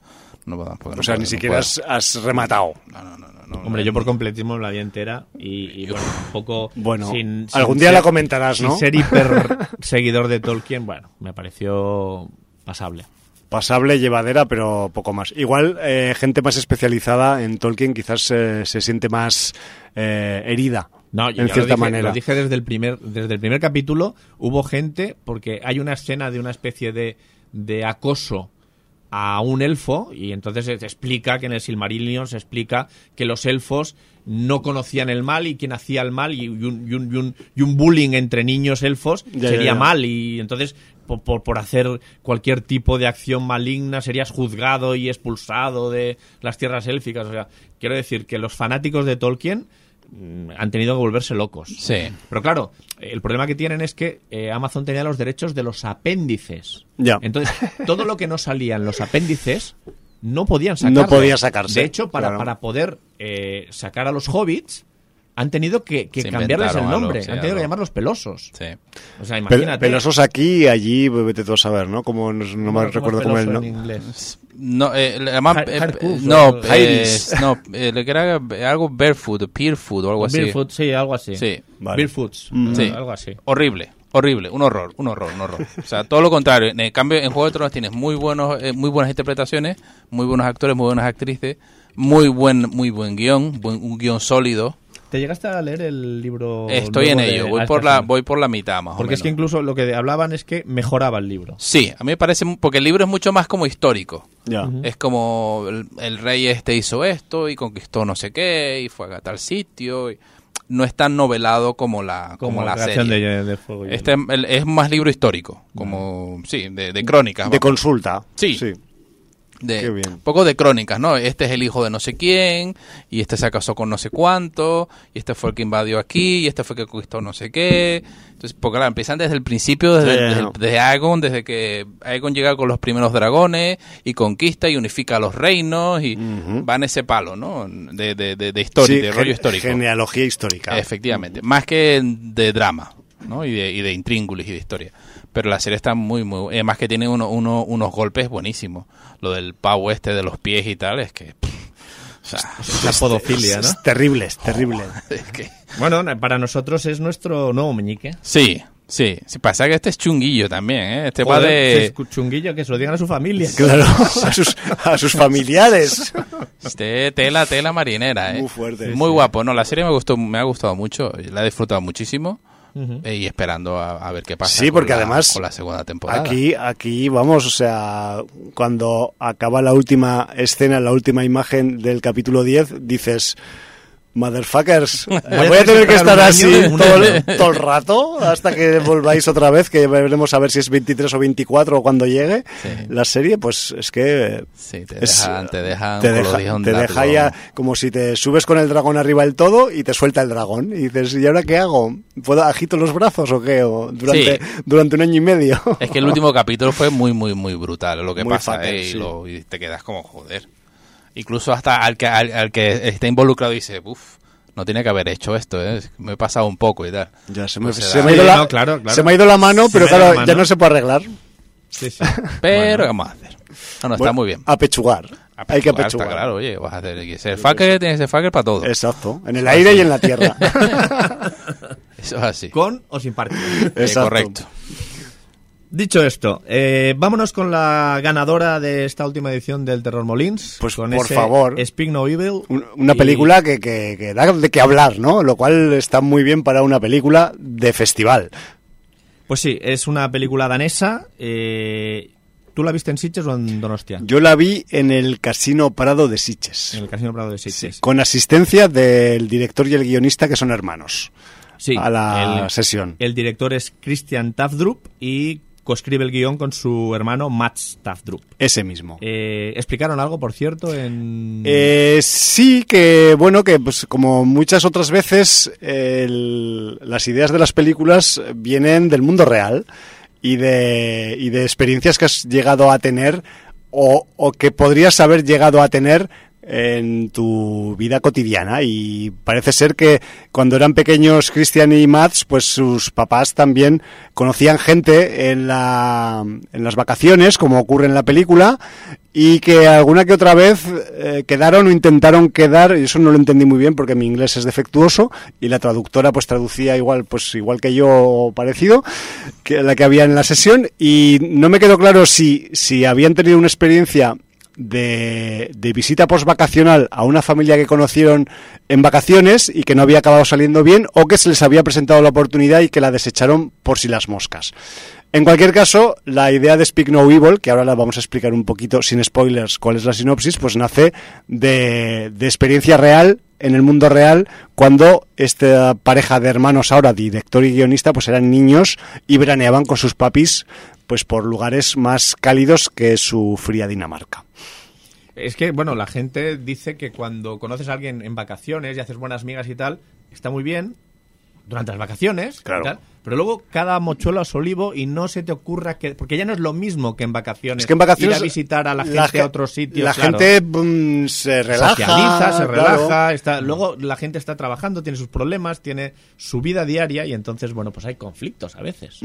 No puedo más. porque no O sea, puedo, ni no siquiera has, has rematado. No, no, no, no, no, Hombre, yo por completismo la vi entera y, y, bueno, un poco Bueno, sin- algún sin día ser- la comentarás, ¿no? Sin ser hiper seguidor de Tolkien, bueno, me pareció pasable. Pasable, llevadera, pero poco más. Igual, eh, gente más especializada en Tolkien quizás eh, se siente más eh, herida, No, yo en cierta lo dije, manera. Lo dije desde el primer, desde el primer capítulo. Hubo gente, porque hay una escena de una especie de, de acoso a un elfo, y entonces se explica que en el Silmarillion se explica que los elfos no conocían el mal y quien hacía el mal y un, y un- y un- y un bullying entre niños elfos Ya, sería ya, ya. mal y entonces por, por, por hacer cualquier tipo de acción maligna serías juzgado y expulsado de las tierras élficas. O sea, quiero decir que los fanáticos de Tolkien han tenido que volverse locos. Sí. Pero claro, el problema que tienen es que eh, Amazon tenía los derechos de los apéndices. Ya. Entonces, todo lo que no salía en los apéndices no podían sacarlo. No podía sacarse, De hecho, para, claro. para poder eh, sacar a los hobbits, han tenido que, cambiarles el algo, nombre. sí, han tenido que llamarlos pelosos. Sí. O sea, imagínate. pelosos aquí, allí, vete tú a saber, ¿no? Como no, no me ¿cómo es recuerdo cómo es, ¿no? en inglés? No, eh, llaman- eh, no, eh, no, eh, le que era algo barefoot, peerfoot o algo así. Barefoot, sí, algo así. Sí. Vale. Barefoots, Sí. eh, algo así. Horrible, horrible, un horror, un horror, un horror. O sea, todo lo contrario. En cambio, en Juego de Tronos tienes muy buenos, eh, muy buenas interpretaciones, muy buenos actores, muy buenas actrices, muy buen, muy buen guion, buen- un guion sólido. ¿Te llegaste a leer el libro? Estoy en ello, voy por la, voy por la mitad más o Porque es menos. que incluso lo que hablaban es que mejoraba el libro. Sí, a mí me parece, porque el libro es mucho más como histórico. Ya. Es como el, el rey este hizo esto y conquistó no sé qué y fue a tal sitio. y- no es tan novelado como la, como, la creación serie. de, de Fuego y Este el- es más libro histórico, como, sí, de, de crónicas. De vamos. consulta. Sí. sí. De un poco de crónicas, ¿no? Este es el hijo de no sé quién, y este se casó con no sé cuánto, y este fue el que invadió aquí, y este fue el que conquistó no sé qué. Entonces, porque claro, empiezan desde el principio, desde, desde, no. desde Aegon, desde que Aegon llega con los primeros dragones, y conquista y unifica los reinos, y Ujú. va en ese palo, ¿no? De, de, de, historia, Sí, de rollo histórico. Genealogía histórica. Efectivamente, más que de drama, ¿no? Y de, y de intríngulis y de historia. Pero la serie está muy, muy... Además que tiene uno, uno- unos golpes buenísimos. Lo del pavo este de los pies y tal, es que... pff, o sea, La podofilia, ¿no? Es terrible, es terrible. es que... Bueno, para nosotros es nuestro nuevo meñique. Sí, sí. Sí, pasa que este es chunguillo también, ¿eh? Este va Joder, de... si es chunguillo, que se lo digan a su familia. Claro, a sus, a sus familiares. Este tela, tela marinera, ¿eh? Muy fuerte, Muy sí. guapo. No, la serie me gustó, me ha gustado mucho. La he disfrutado muchísimo. Eh, y esperando a, a ver qué pasa Sí, con porque la- además con la segunda temporada. Aquí, aquí vamos, o sea, cuando acaba la última escena, la última imagen del capítulo 10, dices, motherfuckers, voy a tener que estar así todo, año". el- todo el rato hasta que volváis otra vez, que veremos a ver si es 23 o 24 o cuando llegue Sí. la serie, pues es que... Sí, te es- dejan, te deja, te deja ya como si te subes con el dragón arriba del todo y te suelta el dragón. Y dices, ¿y ahora qué hago? ¿Puedo agito los brazos o qué? O durante, Sí. durante un año y medio. Es que el último capítulo fue muy, muy, muy brutal lo que Muy pasa fucker, eh, y, sí. lo- y te quedas como joder. Incluso hasta al que, al, al que está involucrado dice, uff, no tiene que haber hecho esto, ¿eh? me he pasado un poco y tal. Ya se me, Pues se me ha ido la, no, claro, claro. se me ha ido la mano, pero claro, la ya mano. no se puede arreglar. Sí, sí. Pero, Bueno. ¿qué vamos a hacer? No, no, está Bueno, muy bien. Apechugar. Hay que Apechugar, apechugar. Está claro, oye, vas a hacer que ser fucker, tienes que ser fucker para todo. Exacto. En el aire y en la tierra. Eso es así. Con o sin partido. Eh, Exacto. correcto. Dicho esto, eh, vámonos con la ganadora de esta última edición del Terror Molins. Pues, con por ese favor. Speak No Evil. Un- Una Y- película que, que, que da de qué hablar, ¿no? Lo cual está muy bien para una película de festival. Pues sí, es una película danesa. eh, ¿Tú la viste en Sitges o en Donostia? Yo la vi en el Casino Prado de Sitges. En el Casino Prado de Sitges. Con asistencia del director y el guionista que son hermanos. Sí, a la el- sesión. El director es Christian Tafdrup y coescribe el guion con su hermano Mats Tafdrup. Ese mismo. Eh, ¿Explicaron algo, por cierto, en... Eh, sí, que bueno, que pues como muchas otras veces, el- las ideas de las películas vienen del mundo real y de, y de experiencias que has llegado a tener o, o que podrías haber llegado a tener en tu vida cotidiana. Y parece ser que cuando eran pequeños Christian y Mats pues sus papás también conocían gente en, la, en las vacaciones como ocurre en la película y que alguna que otra vez eh, quedaron o intentaron quedar y eso no lo entendí muy bien porque mi inglés es defectuoso y la traductora pues traducía igual pues igual que yo parecido que la que había en la sesión y no me quedó claro si si habían tenido una experiencia de, visita postvacacional a una familia que conocieron en vacaciones y que no había acabado saliendo bien o que se les había presentado la oportunidad y que la desecharon por si las moscas. En cualquier caso, la idea de Speak No Evil, que ahora la vamos a explicar un poquito sin spoilers cuál es la sinopsis, pues nace de, de experiencia real en el mundo real cuando esta pareja de hermanos ahora director y guionista pues eran niños y veraneaban con sus papis pues por lugares más cálidos que su fría Dinamarca. Es que, bueno, la gente dice que cuando conoces a alguien en vacaciones y haces buenas migas y tal, está muy bien durante las vacaciones, y Claro. tal, Pero luego cada mochuelo a su olivo y no se te ocurra que... Porque ya no es lo mismo que en vacaciones. Es que en vacaciones Ir a visitar a la gente la a otros sitios. La claro. gente mm, se relaja. Socializa, se claro. relaja, está, luego la gente está trabajando, tiene sus problemas, tiene su vida diaria y entonces, bueno, pues hay conflictos a veces.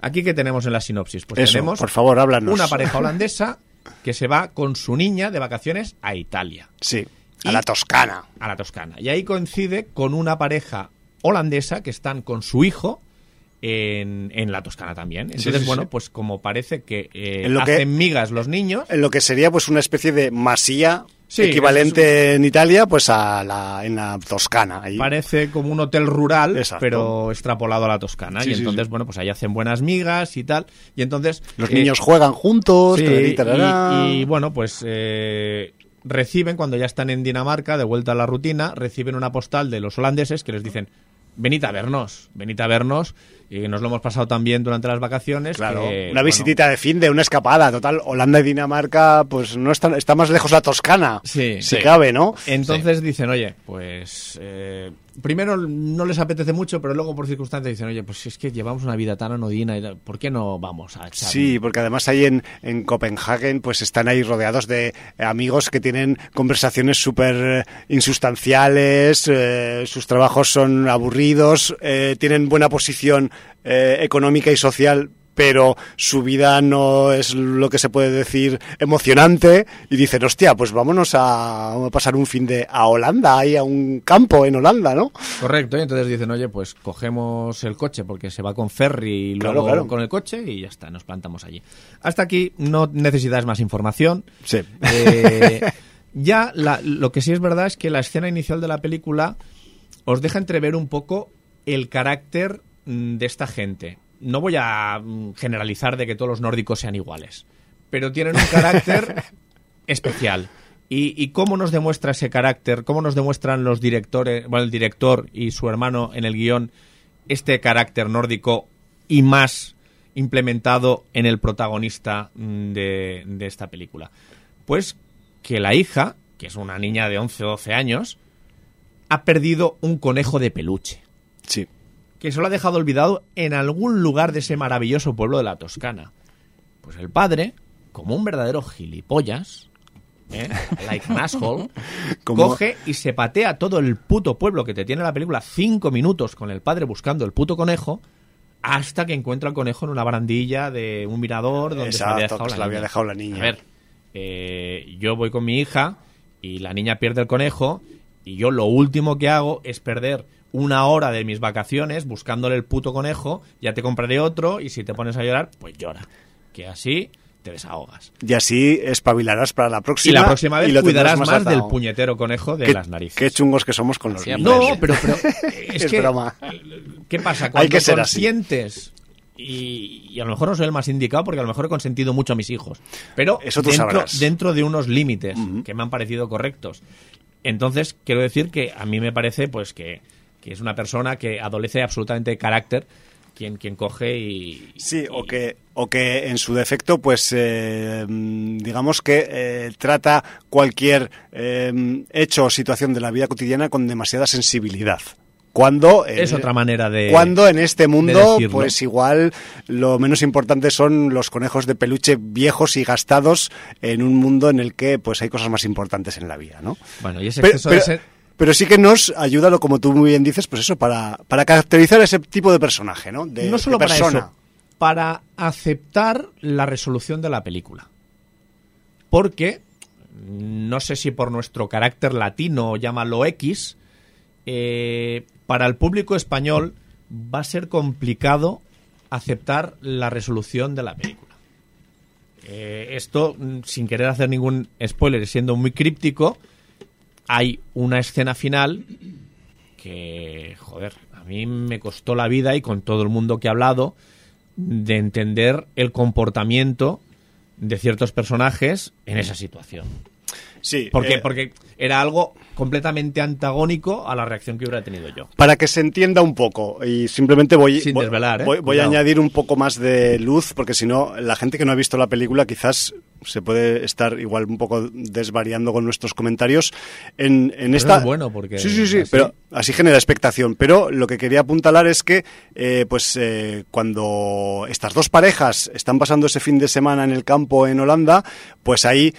Aquí que tenemos en la sinopsis, pues Eso, tenemos por favor, háblanos. una pareja holandesa que se va con su niña de vacaciones a Italia, Sí, a la Toscana. a la Toscana. Y ahí coincide con una pareja holandesa que están con su hijo en, en la Toscana también. Entonces, sí, bueno, sí. pues como parece que, eh, En lo que- hacen migas los niños, En lo que sería pues una especie de masía Sí, equivalente en Italia pues a la en la Toscana. Ahí. Parece como un hotel rural, Exacto. pero extrapolado a la Toscana. Y entonces, bueno, pues ahí hacen buenas migas y tal. Y entonces. Los eh, niños juegan juntos. y, bueno, pues eh, reciben, cuando ya están en Dinamarca, de vuelta a la rutina, reciben una postal de los holandeses que les dicen. Venid a vernos, venid a vernos, y nos lo hemos pasado también durante las vacaciones. Claro, que, una bueno, visitita de fin de una escapada. Total, Holanda y Dinamarca, pues no están, está más lejos la Toscana. Sí, si sí. cabe, ¿no? Entonces dicen, oye, pues eh, primero no les apetece mucho, pero luego por circunstancias dicen, oye, pues es que llevamos una vida tan anodina, y ¿por qué no vamos a echar? Sí, porque además ahí en, en Copenhagen pues están ahí rodeados de amigos que tienen conversaciones súper insustanciales, eh, sus trabajos son aburridos, eh, tienen buena posición eh, económica y social pero su vida no es lo que se puede decir emocionante y dicen, hostia, pues vámonos a, a pasar un fin de a Holanda, ahí a un campo en Holanda, ¿no? Correcto, y entonces dicen, oye, pues cogemos el coche porque se va con ferry y luego claro. con el coche y ya está, nos plantamos allí. Hasta aquí no necesitas más información. Sí. Eh, ya la- lo que sí es verdad es que la escena inicial de la película os deja entrever un poco el carácter de esta gente. No voy a mm, generalizar de que todos los nórdicos sean iguales, pero tienen un carácter especial. Y, y cómo nos demuestra ese carácter? ¿Cómo nos demuestran los directores, bueno, el director y su hermano en el guion este carácter nórdico y más implementado en el protagonista mm, de, de esta película? Pues que la hija, que es una niña de 11 o 12 años, ha perdido un conejo de peluche Sí. Que se lo ha dejado olvidado en algún lugar de ese maravilloso pueblo de la Toscana. Pues el padre, como un verdadero gilipollas, ¿eh? like an asshole, Como- coge y se patea todo el puto pueblo que te tiene la película cinco minutos con el padre buscando el puto conejo hasta que encuentra el conejo en una barandilla de un mirador donde se había se la había niña. dejado la niña. A ver, eh, yo voy con mi hija y la niña pierde el conejo y yo lo último que hago es perder una hora de mis vacaciones buscándole el puto conejo, ya te compraré otro y si te pones a llorar, pues llora. Que así te desahogas. Y así espabilarás para la próxima. Y la próxima vez lo cuidarás más, del puñetero conejo de las narices. Qué chungos que somos con los niños. No, pero, pero es, Es que broma. ¿Qué pasa? Hay Cuando que ser así. consientes y, y a lo mejor no soy el más indicado porque a lo mejor he consentido mucho a mis hijos, pero Eso tú dentro, sabrás. dentro de unos límites que me han parecido correctos. Entonces, quiero decir que a mí me parece pues que, que es una persona que adolece absolutamente de carácter quien, quien coge y... Sí, o que, o que en su defecto, pues eh, digamos que eh, trata cualquier eh, hecho o situación de la vida cotidiana con demasiada sensibilidad. Cuando Es otra manera de... Cuando en este mundo, pues igual lo menos importante son los conejos de peluche viejos y gastados en un mundo en el que pues hay cosas más importantes en la vida, ¿no? Bueno, y ese Pero, exceso pero- de pero sí que nos ayuda, lo como tú muy bien dices, pues eso, para, para caracterizar ese tipo de personaje, ¿no? De, no solo de para persona. eso, para aceptar la resolución de la película. Porque, no sé si por nuestro carácter latino, llámalo X, eh, para el público español va a ser complicado aceptar la resolución de la película. Eh, esto, mm, sin querer hacer ningún spoiler siendo muy críptico, hay una escena final que, joder, a mí me costó la vida y con todo el mundo que he hablado de entender el comportamiento de ciertos personajes en esa situación. Sí, Porque, eh, porque era algo completamente antagónico a la reacción que hubiera tenido yo. Para que se entienda un poco, y simplemente voy, Sin voy, desvelar, ¿eh? voy- voy a añadir un poco más de luz, porque si no, la gente que no ha visto la película quizás se puede estar igual un poco desvariando con nuestros comentarios. En, en Pero esta... es bueno, porque Sí, sí, sí, así- pero así genera expectación. Pero lo que quería apuntalar es que, eh, pues, eh, cuando estas dos parejas están pasando ese fin de semana en el campo en Holanda, pues ahí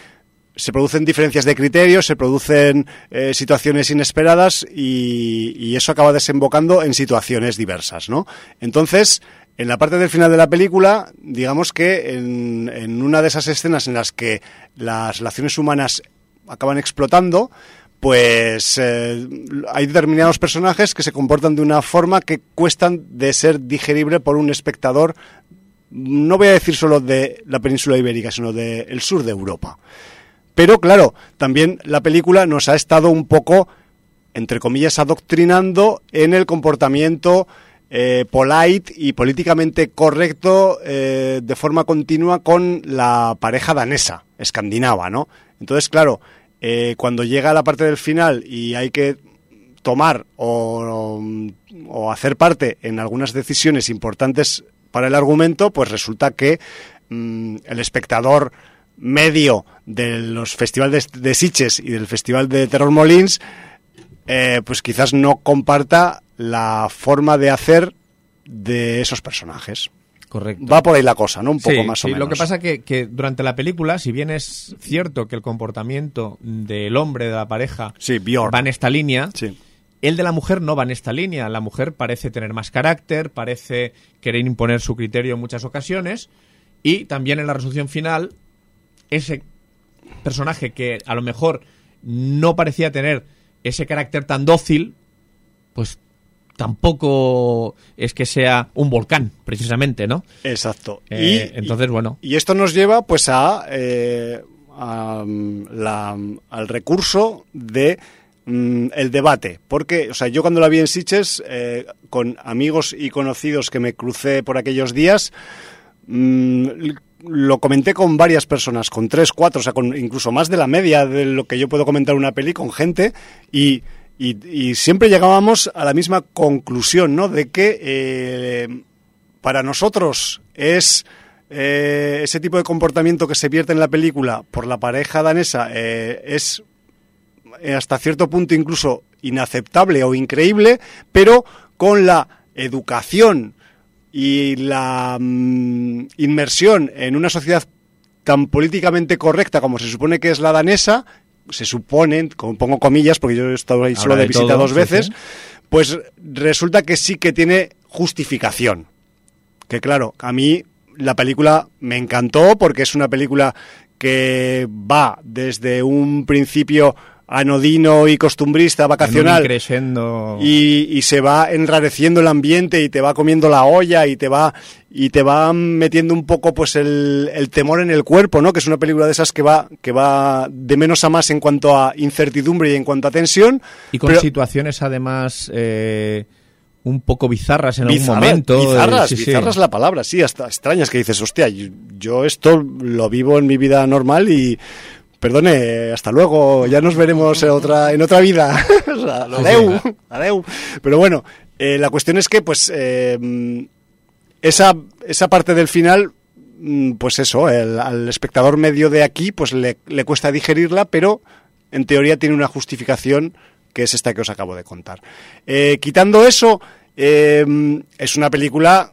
se producen diferencias de criterios, se producen eh, situaciones inesperadas y, eso acaba desembocando en situaciones diversas, ¿no? Entonces, en la parte del final de la película, digamos que en, en una de esas escenas en las que las relaciones humanas acaban explotando, pues eh, hay determinados personajes que se comportan de una forma que cuestan de ser digerible por un espectador, no voy a decir solo de la península ibérica, sino del sur de Europa. Pero claro, también la película nos ha estado un poco, entre comillas, adoctrinando en el comportamiento eh, polite y políticamente correcto eh, de forma continua con la pareja danesa, escandinava, ¿no? Entonces, claro, eh, cuando llega la parte del final y hay que tomar o, o hacer parte en algunas decisiones importantes para el argumento, pues resulta que mm, el espectador medio de los festivales de, de Sitges y del festival de Terror Molins, eh, pues quizás no comparta la forma de hacer de esos personajes. Correcto. Va por ahí la cosa, ¿no? Un poco Sí, más o sí, menos. Lo que pasa que, que durante la película, si bien es cierto que el comportamiento del hombre de la pareja Sí, va en esta línea, el de la mujer no va en esta línea. La mujer parece tener más carácter, parece querer imponer su criterio en muchas ocasiones y también en la resolución final ese personaje que a lo mejor no parecía tener ese carácter tan dócil, pues tampoco es que sea un volcán, precisamente, ¿no? Exacto. Eh, entonces, bueno. Y esto nos lleva pues a, eh, a, la- al recurso de mm, el debate. Porque, o sea, yo cuando la vi en Sitges, eh, con amigos y conocidos que me crucé por aquellos días, mm, lo comenté con varias personas, con tres, cuatro, o sea, con incluso más de la media de lo que yo puedo comentar una peli con gente y, y- siempre llegábamos a la misma conclusión, ¿no? De que eh, para nosotros es eh, ese tipo de comportamiento que se vierte en la película por la pareja danesa eh, es hasta cierto punto incluso inaceptable o increíble, pero con la educación y la mm, inmersión en una sociedad tan políticamente correcta como se supone que es la danesa, se supone, como pongo comillas, porque yo he estado ahí solo de de visita todo, dos sí, veces, sí. pues resulta que sí que tiene justificación. Que claro, a mí la película me encantó porque es una película que va desde un principio anodino y costumbrista, vacacional, creciendo y, y se va enrareciendo el ambiente y te va comiendo la olla y te va y te va metiendo un poco pues el, el temor en el cuerpo, ¿no? Que es una película de esas que va que va de menos a más en cuanto a incertidumbre y en cuanto a tensión. y con pero- situaciones además eh, un poco bizarras en algún momento. eh, Bizarras, sí, bizarras la palabra, sí, hasta extrañas que dices, hostia, yo, yo esto lo vivo en mi vida normal y perdone, hasta luego, ya nos veremos en otra, en otra vida. O sea, adeu, adeu. Pero bueno, eh, la cuestión es que, pues, eh, esa, esa parte del final, mm, pues eso, el- al espectador medio de aquí, pues le, le cuesta digerirla, pero en teoría tiene una justificación que es esta que os acabo de contar. Eh, quitando eso, eh, es una película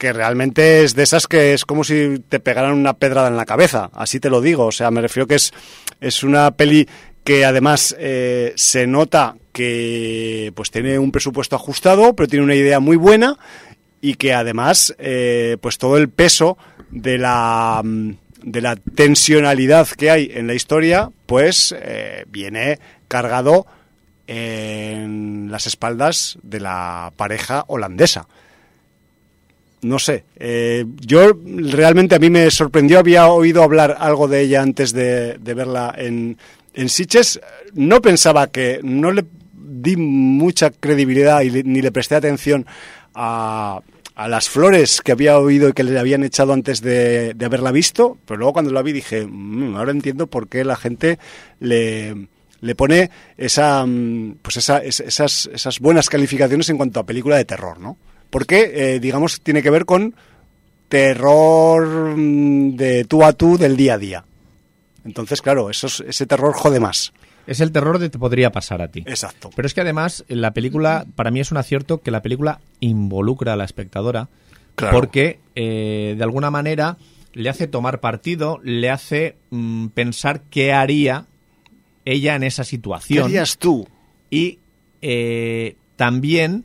que realmente es de esas que es como si te pegaran una pedrada en la cabeza, así te lo digo, o sea, me refiero que es, es una peli que además eh, se nota que pues tiene un presupuesto ajustado, pero tiene una idea muy buena y que además eh, pues todo el peso de la mm, de la tensionalidad que hay en la historia pues eh, viene cargado en las espaldas de la pareja holandesa no sé, eh, yo realmente a mí me sorprendió, había oído hablar algo de ella antes de, verla en, en Sitges, no pensaba que, no le di mucha credibilidad y le- ni le presté atención a, a las flores que había oído y que le habían echado antes de, de haberla visto, pero luego cuando la vi dije, "Mm, ahora entiendo por qué la gente le, le pone esa, mm, pues esa, es- esas, esas buenas calificaciones en cuanto a película de terror, ¿no? Porque, eh, digamos, tiene que ver con terror mm, de tú a tú del día a día. Entonces, claro, eso es- ese terror jode más. Es el terror de te podría pasar a ti. Exacto. Pero es que además la película, para mí es un acierto que la película involucra a la espectadora Claro. porque eh, de alguna manera le hace tomar partido, le hace mm, pensar qué haría ella en esa ¿Qué situación harías tú? y eh, también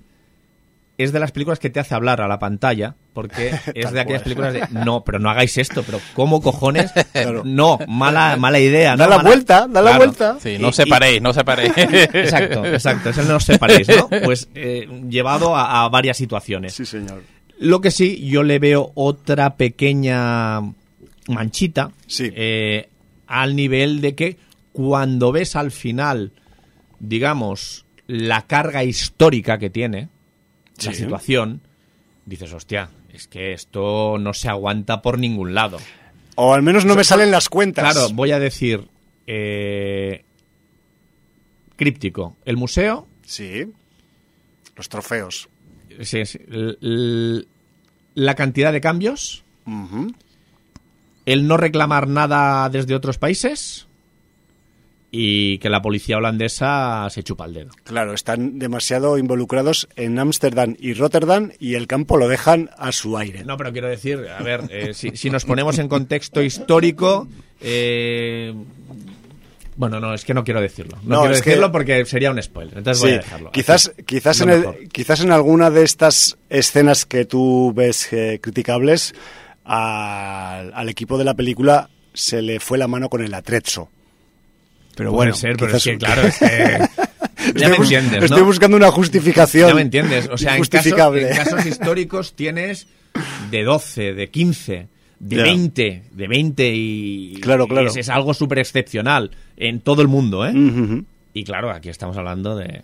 es de las películas que te hace hablar a la pantalla porque es Tal de aquellas películas de no, pero no hagáis esto, pero ¿cómo cojones? Claro. No, mala mala idea, Da ¿no? la Mala- vuelta, da la vuelta. Sí, no Y- separéis, no separéis. Exacto, exacto. Es el no os separéis, ¿no? Pues eh, llevado a, a varias situaciones. Sí, señor. Lo que sí, yo le veo otra pequeña manchita Sí. eh, al nivel de que cuando ves al final, digamos, la carga histórica que tiene la situación, dices, hostia, es que esto no se aguanta por ningún lado. O al menos no me salen las cuentas. Claro, voy a decir eh, críptico. El museo Sí. Los trofeos. Sí, sí. La cantidad de cambios, el no reclamar nada desde otros países y que la policía holandesa se chupa el dedo. Claro, están demasiado involucrados en Ámsterdam y Rotterdam y el campo lo dejan a su aire. No, pero quiero decir, a ver, eh, si, si nos ponemos en contexto histórico, eh, bueno, no, es que no quiero decirlo. No, No, quiero que- decirlo porque sería un spoiler. Entonces voy a dejarlo. quizás, Así, quizás, en el- quizás en alguna de estas escenas que tú ves eh, criticables, al, al equipo de la película se le fue la mano con el atrezzo. Pero Puede bueno, ser, pero es que, claro, es que... Ya Estoy me entiendes, Estoy ¿no? buscando una justificación. Ya me entiendes. O sea, en, caso- en casos históricos tienes de 12, de 15, de Ya. 20, de 20 y... Claro, claro. Es, es algo súper excepcional en todo el mundo, ¿eh? Ujú, ujú. Y claro, aquí estamos hablando de...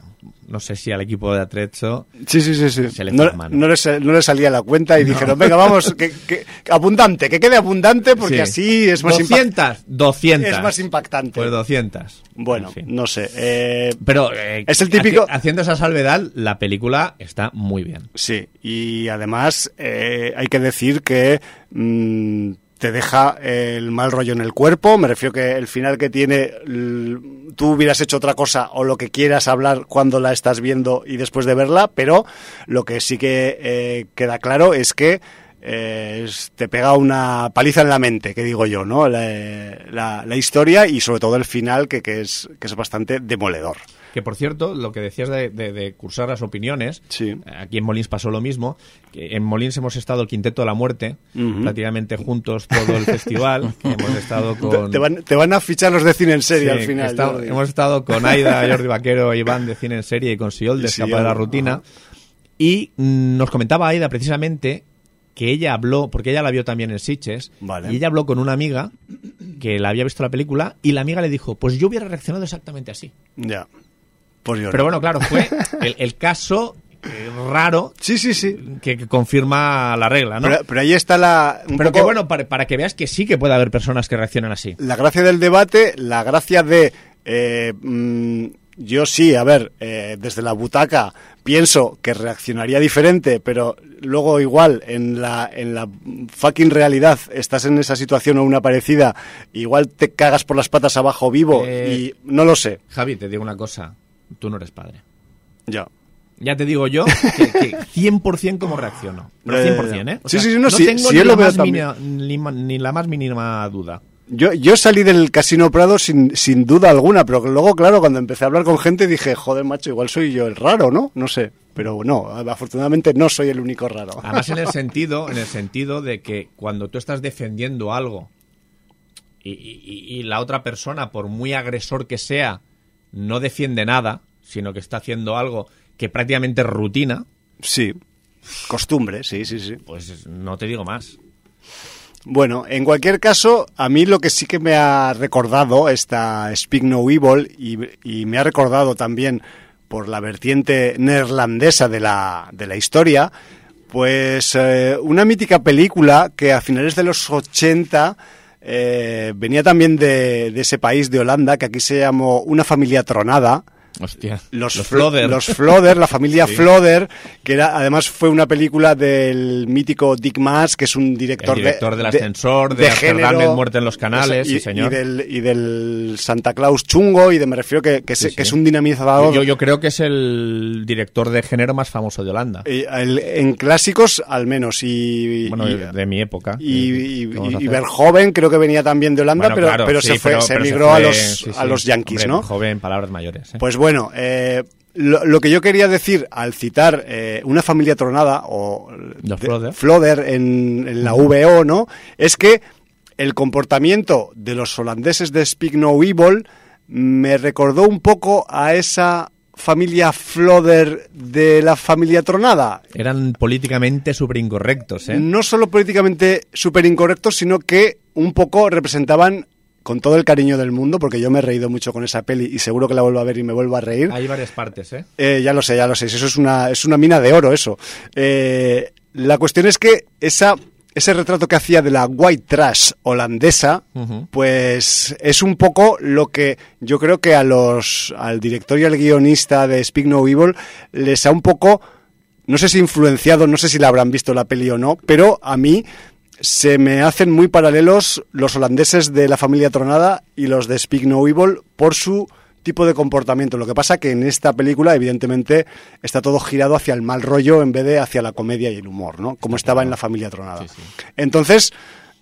No sé si al equipo de Atrezzo... Sí, sí, sí, sí. Se le no, no le, sa- no le salía la cuenta y dijeron, venga, vamos, que, que- abundante, que quede abundante porque Sí. así es más, impact- 200, 200. es más impactante. Pues 200. Bueno, En fin. no sé. eh, Pero eh, Es el típico- haci- haciendo esa salvedad, la película está muy bien. sí, y además eh, hay que decir que mm, te deja el mal rollo en el cuerpo. Me refiero que el final que tiene, tú hubieras hecho otra cosa o lo que quieras hablar cuando la estás viendo y después de verla, pero lo que sí que eh, queda claro es que eh, te pega una paliza en la mente, que digo yo, ¿no? La, la- la historia y sobre todo el final que, que es, que es bastante demoledor. Que por cierto, lo que decías de, de- de cursar las opiniones, Sí. aquí en Molins pasó lo mismo. Que en Molins hemos estado el Quinteto de la Muerte, Ujú. prácticamente juntos todo el festival. hemos estado con. Te, van, te van a fichar los de cine en serie Sí, al final. hemos estado con Aida, Jordi Vaquero, Iván de Cine en Serie y con Siol de Y Escapa de la Rutina. ajá. Y mm, nos comentaba Aida precisamente que ella habló, porque ella la vio también en Sitges, Vale. y ella habló con una amiga que la había visto la película y la amiga le dijo, pues yo hubiera reaccionado exactamente así. Ya. Pero bueno, claro, fue el, el caso eh, raro Sí, sí, sí. que, que confirma la regla, ¿no? Pero, pero ahí está la. Pero que bueno, para, para que veas que sí que puede haber personas que reaccionan así. La gracia del debate, la gracia de. eh, mm, yo sí, a ver, eh, desde la butaca pienso que reaccionaría diferente, pero luego igual en la, en la fucking realidad estás en esa situación o una parecida, igual te cagas por las patas abajo vivo Eh. y no lo sé. Javi, te digo una cosa, tú no eres padre. Ya. Ya te digo yo que, que 100% como reacciono. Pero Ya, ya, 100%, ya. ¿eh? O Sí, sea, sí, sí, no, no sí, tengo ni, la más mínima- ni, la más mínima duda. Yo, yo salí del Casino Prado sin, sin duda alguna, pero luego, claro, cuando empecé a hablar con gente dije, joder, macho, igual soy yo el raro, ¿no? No sé. Pero no, afortunadamente no soy el único raro. Además en el sentido, en el sentido de que cuando tú estás defendiendo algo y, y- y la otra persona, por muy agresor que sea, no defiende nada, sino que está haciendo algo que prácticamente es rutina, Sí. Costumbre, sí, sí, sí. pues no te digo más. Bueno, en cualquier caso, a mí lo que sí que me ha recordado esta Speak No Evil y, y me ha recordado también por la vertiente neerlandesa de la, de la historia, Pues eh, una mítica película que a finales de los 80 eh, venía también de, de ese país, de Holanda, que aquí se llamó Una familia tronada. Hostia. Los, Los Flo- Flodder. Los Flodder, la familia Sí. Flodder, que era, además fue una película del mítico Dick Maas, que es un director, El director del ascensor, de Amsterdam, género, en Muerte en los canales, y, sí, señor. Y del, y del Santa Claus chungo, y de me refiero que, que, Sí, que es un dinamizador. Yo, yo creo que es el director de género más famoso de Holanda. el- en clásicos, al menos. Y, bueno, y, de, de mi época. y. Verhoeven creo que venía también de Holanda, Bueno, pero, claro, pero se fue, pero- se pero a fue- los, a los Yankees, Hombre, ¿no? Joven, palabras mayores. ¿eh? Pues bueno, eh, lo, lo que yo quería decir al citar eh, una familia tronada o de- Flodder. Flodder en, en la VO, ¿no? Es que el comportamiento de los holandeses de Speak No Evil me recordó un poco a esa familia Flodder de la familia tronada. Eran políticamente súper incorrectos, ¿eh? No solo políticamente súper incorrectos, sino que un poco representaban con todo el cariño del mundo, porque yo me he reído mucho con esa peli y seguro que la vuelvo a ver y me vuelvo a reír. Hay varias partes, ¿eh? Eh, ya lo sé, ya lo sé. Eso es una, es una mina de oro, eso. Eh, la cuestión es que esa, ese retrato que hacía de la white trash holandesa, pues es un poco lo que yo creo que a los, al director y al guionista de Speak No Evil les ha un poco, no sé si influenciado, no sé si la habrán visto la peli o no, pero a mí se me hacen muy paralelos los holandeses de la familia Tronada y los de Speak No Evil por su tipo de comportamiento. Lo que pasa que en esta película, evidentemente, está todo girado hacia el mal rollo en vez de hacia la comedia y el humor, ¿no? Como estaba en la familia Tronada. Sí, sí. Entonces,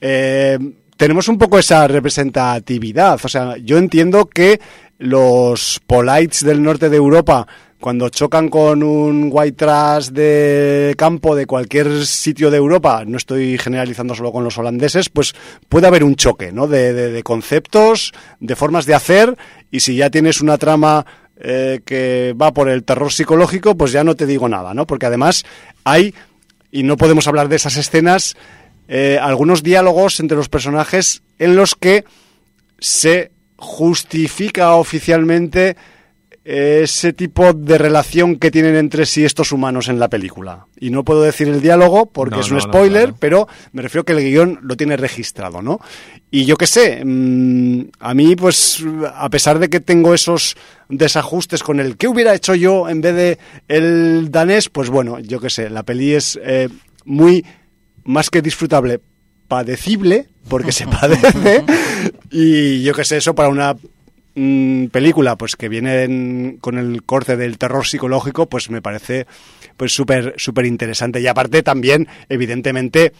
eh, tenemos un poco esa representatividad. O sea, yo entiendo que los polites del norte de Europa, cuando chocan con un white trash de campo de cualquier sitio de Europa, no estoy generalizando solo con los holandeses, pues puede haber un choque, ¿no? De, de- de conceptos, de formas de hacer, y si ya tienes una trama eh, que va por el terror psicológico, pues ya no te digo nada, ¿no? Porque además hay, y no podemos hablar de esas escenas, eh, algunos diálogos entre los personajes en los que se justifica oficialmente ese tipo de relación que tienen entre sí estos humanos en la película. Y no puedo decir el diálogo porque No, es un no, spoiler, pero me refiero que el guion lo tiene registrado, ¿no? Y yo qué sé, mm, a mí pues a pesar de que tengo esos desajustes con el ¿qué hubiera hecho yo en vez de el danés? Pues bueno, yo qué sé, la peli es eh, muy más que disfrutable, padecible, porque se padece, y yo qué sé, eso para una mm, película pues que viene en- con el corte del terror psicológico, pues me parece pues súper súper interesante. Y aparte también, evidentemente,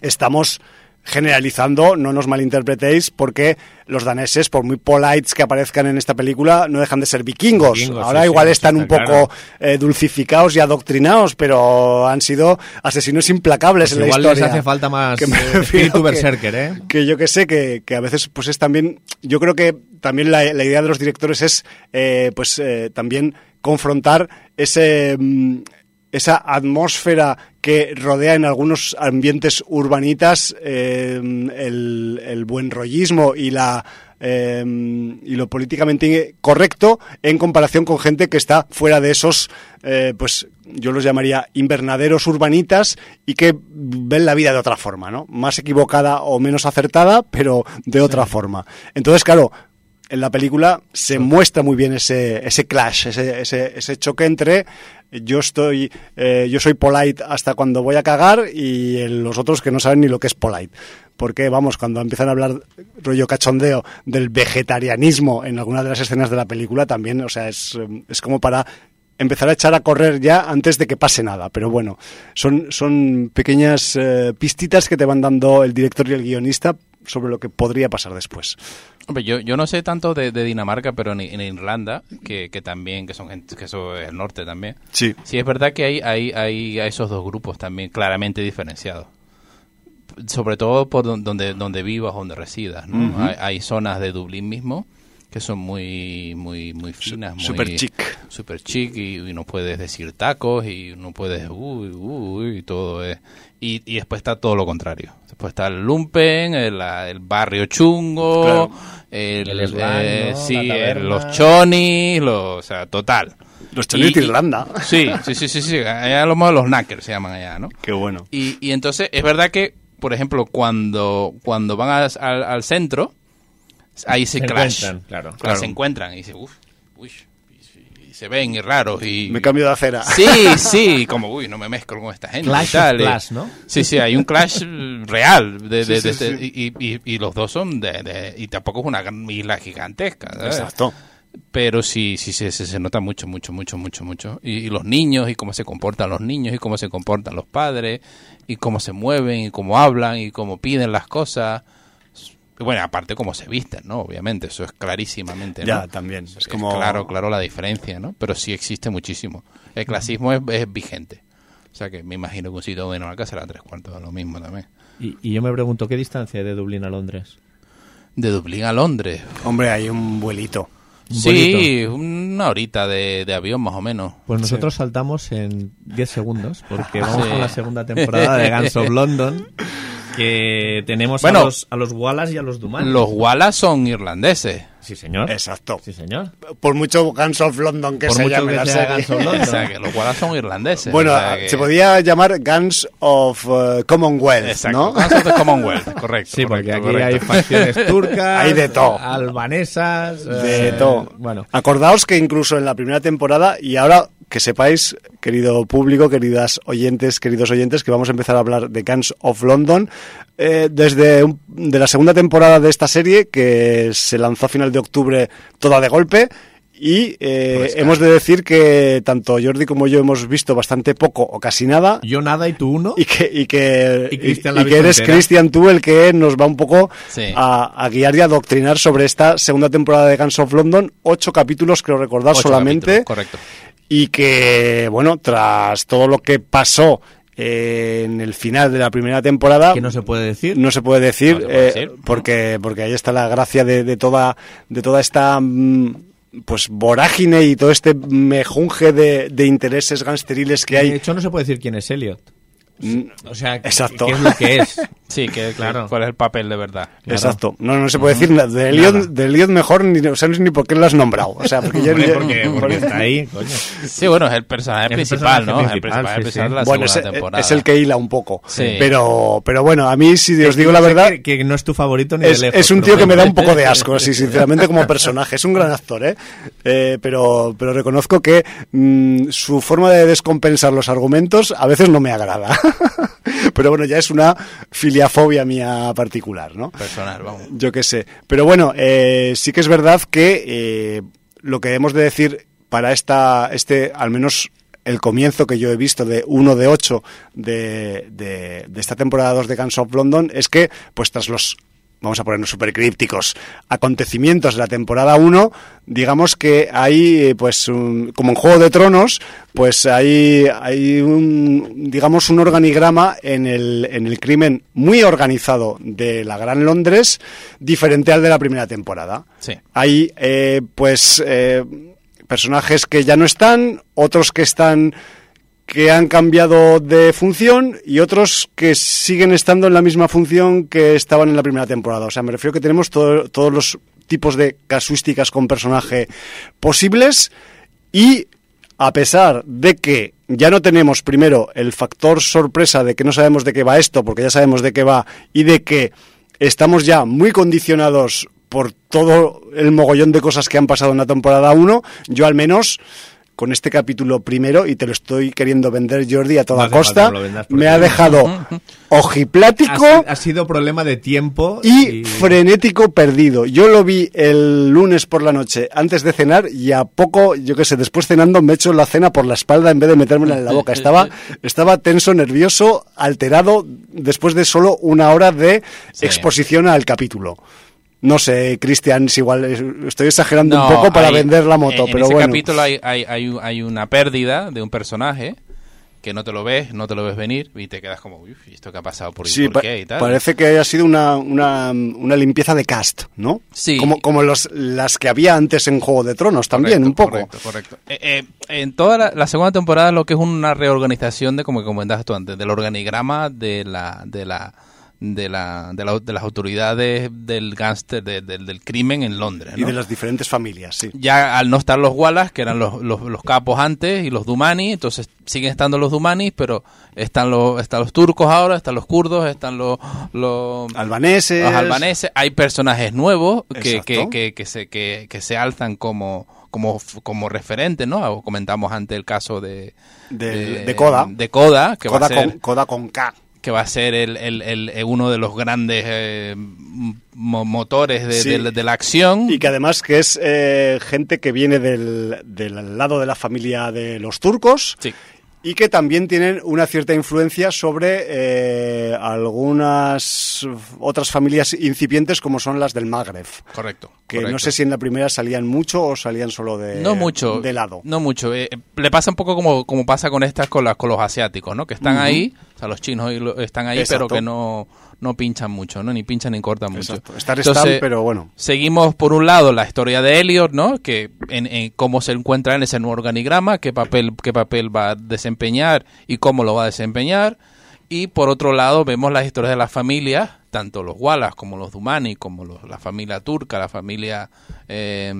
estamos generalizando, no nos malinterpretéis, porque los daneses, por muy polites que aparezcan en esta película, no dejan de ser vikingos. Vikingos, Ahora sí, igual sí, están está un poco claro. eh, dulcificados y adoctrinados, pero han sido asesinos implacables Pues en la igual historia. les hace falta más Que eh, espíritu que- berserker, ¿eh? que yo que sé que, que a veces pues es también yo creo que también la, la idea de los directores es eh, pues eh, también confrontar ese mm, esa atmósfera que rodea en algunos ambientes urbanitas eh, el, el buen rollismo y la eh, y lo políticamente correcto en comparación con gente que está fuera de esos eh, pues yo los llamaría invernaderos urbanitas y que ven la vida de otra forma, ¿no? Más equivocada o menos acertada, pero de otra forma. Entonces, claro, en la película se muestra muy bien ese, ese clash, ese, ese, ese choque entre yo estoy, eh, yo soy polite hasta cuando voy a cagar y los otros que no saben ni lo que es polite. Porque, vamos, cuando empiezan a hablar rollo cachondeo del vegetarianismo en alguna de las escenas de la película, también, o sea, es, es como para empezar a echar a correr ya antes de que pase nada. Pero bueno, son, son pequeñas eh, pistitas que te van dando el director y el guionista sobre lo que podría pasar después. Hombre, yo, yo no sé tanto de, de Dinamarca, pero en, en Irlanda, que, que también, que son gente, que eso es el norte también. Sí. Sí, es verdad que hay, hay, hay esos dos grupos también claramente diferenciados. Sobre todo por don- donde, donde vivas, donde residas, ¿no? hay, hay zonas de Dublín mismo que son muy, muy, muy finas, muy... super chic. Super chic y, y no puedes decir tacos y no puedes... Uy, uy, y todo es... Y, y después está todo lo contrario. Después está el lumpen, el, barrio chungo, Claro. el, El slang, eh, ¿no? sí, el- los chonis, lo, o sea, total. Los chonitos de Irlanda. Sí, sí, sí, sí, sí. Allá los, los knackers se llaman allá, ¿no? Qué bueno. Y, y entonces es verdad que, por ejemplo, cuando, cuando van a- al, al centro, ahí se, Se clash. encuentran, claro. Se encuentran y dicen, uff, uy, y, y se ven y raros. Y, Me cambio de acera. Sí, sí, como, uy, no me mezclo con esta gente. Clash y tal, of y- Clash, ¿no? Sí, sí, hay un clash real. De, de- Sí, de- sí, de- sí. Y, y- y los dos son de, de- Y tampoco es una gran isla gigantesca. ¿sabes? Exacto. Pero sí, sí, sí, se, se nota mucho, mucho, mucho, mucho, mucho. Y, y los niños, y cómo se comportan los niños, y cómo se comportan los padres, y cómo se mueven, y cómo hablan, y cómo piden las cosas. Bueno, aparte cómo se visten, ¿no? Obviamente, eso es clarísimamente, ¿no? Ya, también. Es como... Claro, claro la diferencia, ¿no? Pero sí existe muchísimo. El clasismo es, es vigente. O sea que me imagino que un sitio de Dinamarca será tres cuartos de lo mismo también. Y, y yo me pregunto, ¿qué distancia hay de Dublín a Londres? De Dublín a Londres. Hombre, hay un vuelito. Un Sí, una horita de, de avión más o menos. Pues nosotros saltamos en 10 segundos, porque vamos Sí. con la segunda temporada de Guns of London, que tenemos Bueno, a, los, a los Wallace y a los Dumas. Los Wallace son irlandeses. Sí, señor. Exacto. Sí, señor. Por mucho Guns of London que Por se mucho llame que la sea serie. Guns of London. O sea que los Wallace son irlandeses. Bueno, o sea que- se podía llamar Guns of uh, Commonwealth, Exacto, ¿no? Guns of the Commonwealth, correcto. Sí, porque correcto, aquí hay facciones turcas, Hay de todo. albanesas, De eh, todo. Bueno, Acordaos que incluso en la primera temporada, y ahora que sepáis, querido público, queridas oyentes, queridos oyentes, que vamos a empezar a hablar de Guns of London, eh, desde un- de la segunda temporada de esta serie, que se lanzó a final de octubre toda de golpe, y eh, Pues, hemos de decir que tanto Jordi como yo hemos visto bastante poco o casi nada, yo nada y tú uno. y que y que, Y que eres. Cristian tú el que nos va un poco Sí. a, a guiar y a adoctrinar sobre esta segunda temporada de Guns of London ocho capítulos creo recordar Ocho solamente correcto. Y que bueno tras todo lo que pasó eh, en el final de la primera temporada que no se puede decir. no se puede decir, No se puede eh, decir, porque porque ahí está la gracia de, de toda de toda esta mm, pues vorágine y todo este mejunje de, de intereses gangsteriles que De hay hecho, no se puede decir quién es Elliot. Mm, O sea, ¿qué- Exacto. ¿qué es lo que es? Sí, que, Claro. cuál es el papel de verdad. Claro. Exacto. No, no se puede decir nada. De Elliot, Nada. de Elliot mejor, ni, o sea, ni por qué lo has nombrado. O sea, porque yo- porque, porque está ahí, coño. Sí, bueno, es el personaje Es el principal, personaje ¿no? el principal, personaje sí, principal sí. de la bueno, es, segunda temporada. es el que hila un poco. Sí. Pero, pero bueno, a mí, si os digo la verdad, Que, que no es tu favorito ni es, de lejos. es un tío que me da un poco de asco, sí, sinceramente, como personaje. Es un gran actor, ¿eh? Eh, pero, pero reconozco que mm, su forma de descompensar los argumentos a veces no me agrada. pero bueno, ya es una filiafobia mía particular, ¿no? personal, vamos. Yo qué sé. Pero bueno, eh, sí que es verdad que eh, lo que hemos de decir para esta, este, al menos el comienzo que yo he visto de uno de ocho de, de, de esta temporada 2 de Guns of London es que, pues tras los vamos a ponernos súper crípticos, acontecimientos de la temporada 1, digamos que hay, eh, pues, un- como en Juego de Tronos, pues hay, hay un, digamos, un organigrama en el, en el crimen muy organizado de la Gran Londres, diferente al de la primera temporada. Sí. Hay, eh, pues, eh, personajes que ya no están, otros que están que han cambiado de función y otros que siguen estando en la misma función que estaban en la primera temporada. O sea, me refiero que tenemos todo- todos los tipos de casuísticas con personaje posibles y a pesar de que ya no tenemos primero el factor sorpresa de que no sabemos de qué va esto, porque ya sabemos de qué va, y de que estamos ya muy condicionados por todo el mogollón de cosas que han pasado en la temporada 1, yo al menos con este capítulo primero, y te lo estoy queriendo vender, Jordi, a toda No costa, me ha dejado ojiplático Ha, si- ha sido problema de tiempo y frenético perdido. Yo lo vi el lunes por la noche antes de cenar y a poco, yo qué sé, después cenando me echo la cena por la espalda en vez de metérmela en la boca. Estaba, estaba tenso, nervioso, alterado después de solo una hora de Sí. exposición al capítulo. No sé, Cristian, si igual es- estoy exagerando un poco para hay- vender la moto, en, pero en ese bueno. capítulo hay, hay, hay, un- hay una pérdida de un personaje que no te lo ves, no te lo ves venir y te quedas como, uff, ¿y esto qué ha pasado? ¿Por, Sí, por qué? Y tal. parece que haya sido una, una, una limpieza de cast, ¿no? Sí. Como, como los, las que había antes en Juego de Tronos también, Correcto, un poco. Correcto, correcto. Eh, eh, en toda la, la segunda temporada lo que es una reorganización de, como comentabas tú antes, del organigrama de la, de la, de, la, de, la- de las autoridades del gángster, de- del- del crimen en Londres. Y de las diferentes familias, sí. ya al no estar los Wallace, que eran los, los, los capos antes, y los Dumani, entonces siguen estando los Dumani, pero están los, están los turcos ahora, están los kurdos, están los, los, Albaneses. los albaneses, hay personajes nuevos que, que, que, que se, que, que se alzan como, como, como referentes, ¿no? Comentamos antes el caso de... De Koda. De Koda, que va a ser con, coda con K. que va a ser el, el- el- el- uno de los grandes eh, mo- motores de, Sí. de- de la acción. Y que además que es eh, gente que viene del, del lado de la familia de los turcos Sí. y que también tienen una cierta influencia sobre eh, algunas otras familias incipientes como son las del Magreb. Correcto. Que no correcto. sé si en la primera salían mucho o salían solo de, no mucho de lado. no mucho Eh, le pasa un poco como, como pasa con estas con las con los asiáticos no que están Ujú. ahí o sea los chinos están ahí Exacto. pero que no no pinchan mucho no ni pinchan ni cortan mucho. Estar Entonces, están, pero bueno. seguimos por un lado la historia de Elliot no que en, en cómo se encuentra en ese nuevo organigrama qué papel qué papel va a desempeñar y cómo lo va a desempeñar y por otro lado vemos las historias de las familias, tanto los Wallace como los Dumani, como los- la familia turca, la familia eh,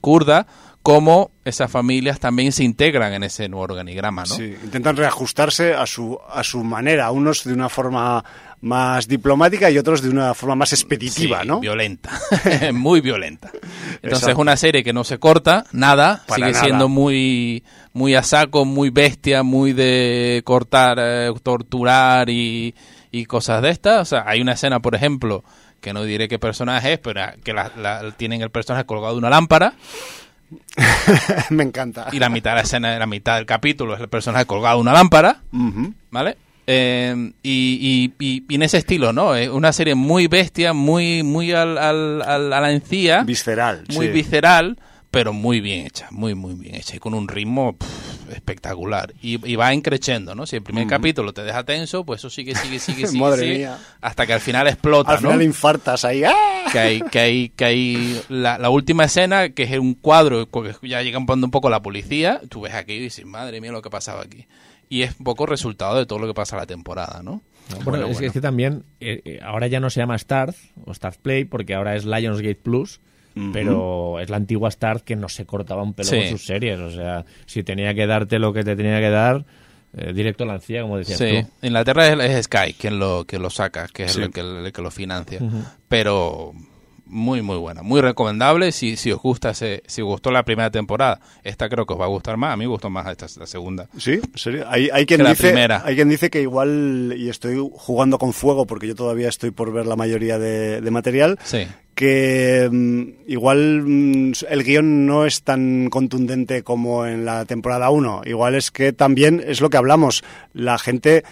kurda, como esas familias también se integran en ese nuevo organigrama, ¿no? Sí, intentan reajustarse a su, a su manera, unos de una forma más diplomática y otros de una forma más expeditiva, Sí, ¿no? Violenta, muy violenta. Entonces es una serie que no se corta, nada, Para sigue nada. siendo muy, muy a saco, muy bestia, muy de cortar, eh, torturar y, y cosas de estas. O sea, hay una escena, por ejemplo, que no diré qué personaje es, pero que la, la- tienen el personaje colgado de una lámpara Me encanta. y la mitad de la escena, la mitad del capítulo es el personaje colgado de una lámpara. ¿Vale? Eh, y, y- y- y en ese estilo, ¿no? Es una serie muy bestia, muy, muy al, al- al- a la encía, Visceral. muy sí. visceral, pero muy bien hecha, muy, muy bien hecha y con un ritmo pff, espectacular. Y, y va increciendo, ¿no? Si el primer capítulo te deja tenso, pues eso sigue, sigue, sigue, sigue, Madre sigue, mía. hasta que al final explota, Al ¿no? final infartas ahí. ¡ah! que hay, que hay, que hay la, la última escena, que es un cuadro, porque ya llegan poniendo un poco la policía, tú ves aquí y dices, madre mía lo que ha pasado aquí. Y es un poco resultado de todo lo que pasa la temporada, ¿no? Bueno, es, que- es que también eh, eh, ahora ya no se llama Stars o Stars Play porque ahora es Lionsgate Plus, pero es la antigua Stars que no se cortaba un pelo Sí. con sus series. O sea, si tenía que darte lo que te tenía que dar, eh, directo a la encía, como decías Sí, tú. Inglaterra es, es Sky quien lo, que lo saca, que es Sí. el, que, el que lo financia. Pero muy, muy buena, muy recomendable si, si os gusta, si os gustó la primera temporada. Esta creo que os va a gustar más, a mí me gustó más esta, la segunda. Sí, ¿en serio? Hay, hay quien Que la dice, primera. hay quien dice que igual, y estoy jugando con fuego porque yo todavía estoy por ver la mayoría de, de material, Sí. que mm, igual mm, el guion no es tan contundente como en la temporada 1. Igual es que también es lo que hablamos. La gente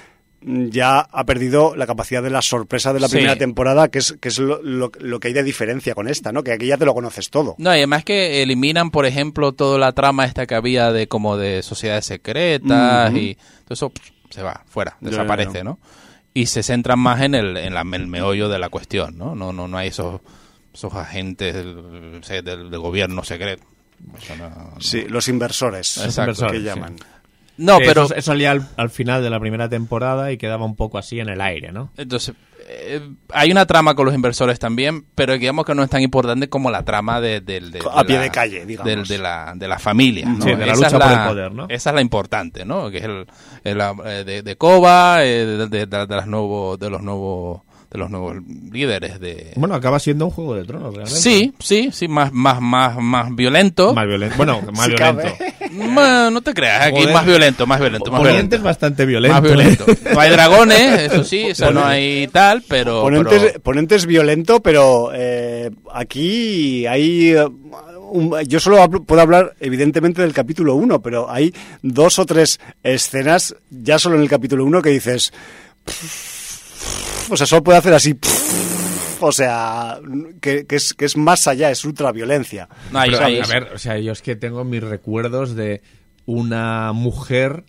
ya ha perdido la capacidad de la sorpresa de la Sí. primera temporada, que es, que es lo, lo- lo que hay de diferencia con esta, ¿no? Que aquí ya te lo conoces todo. No, y además que eliminan, por ejemplo, toda la trama esta que había de como de sociedades secretas y todo eso pff, se va, fuera, desaparece, ya, ya. ¿no? Y se centran más en el, en la, en el meollo de la cuestión, ¿no? No, no, no hay esos, esos agentes del, sé, del, del gobierno secreto. Eso no- no. Sí, los inversores, Exacto, que sí. No, Que pero Eso, eso salía al, al final de la primera temporada y quedaba un poco así en el aire, ¿no? entonces eh, hay una trama con los inversores también, pero digamos que no es tan importante como la trama de, del- de- A de pie la- de calle, digamos. del- de, la, de la familia. ¿no? Sí, de la Esa lucha es por el poder, ¿no? Esa es la importante, ¿no? Que es el, el, eh, de, eh, de, de- de- de las nuevos, de los nuevos, de los nuevos líderes de. Bueno, acaba siendo un juego de tronos, realmente. Sí, sí, sí, más, más, más, más violento. Más violento. Bueno, más Si violento. Ma- no te creas, aquí Joder. más violento, más violento, más violento. es bastante violento. Más violento. No hay dragones, eso sí, o sea, no hay tal, pero. Ponentes, pero- Ponentes violento, pero eh, aquí hay... eh, un- yo solo hablo- puedo hablar evidentemente del capítulo 1, pero hay dos o tres escenas ya solo en el capítulo 1 que dices... O sea, solo puede hacer así... O sea, que, que es, que es más allá, es ultraviolencia. no Pero, a ver, o sea, yo es que tengo mis recuerdos de una mujer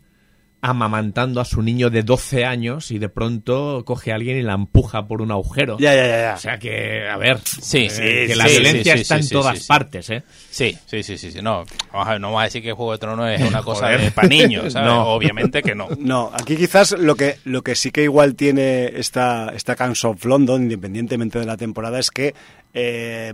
amamantando a su niño de 12 años y de pronto coge a alguien y la empuja por un agujero. Ya, ya, ya. ya. O sea que, a ver, Sí, eh, sí, que la sí, violencia sí, sí, está en sí, todas partes, ¿eh? Sí, sí, sí, sí, sí. No, vamos a ver, no vamos a decir que Juego de Tronos es una cosa de para niños, ¿sabes? No. Obviamente que no. No, aquí quizás lo que, lo que sí que igual tiene esta, esta Guns of London, independientemente de la temporada, es que, eh,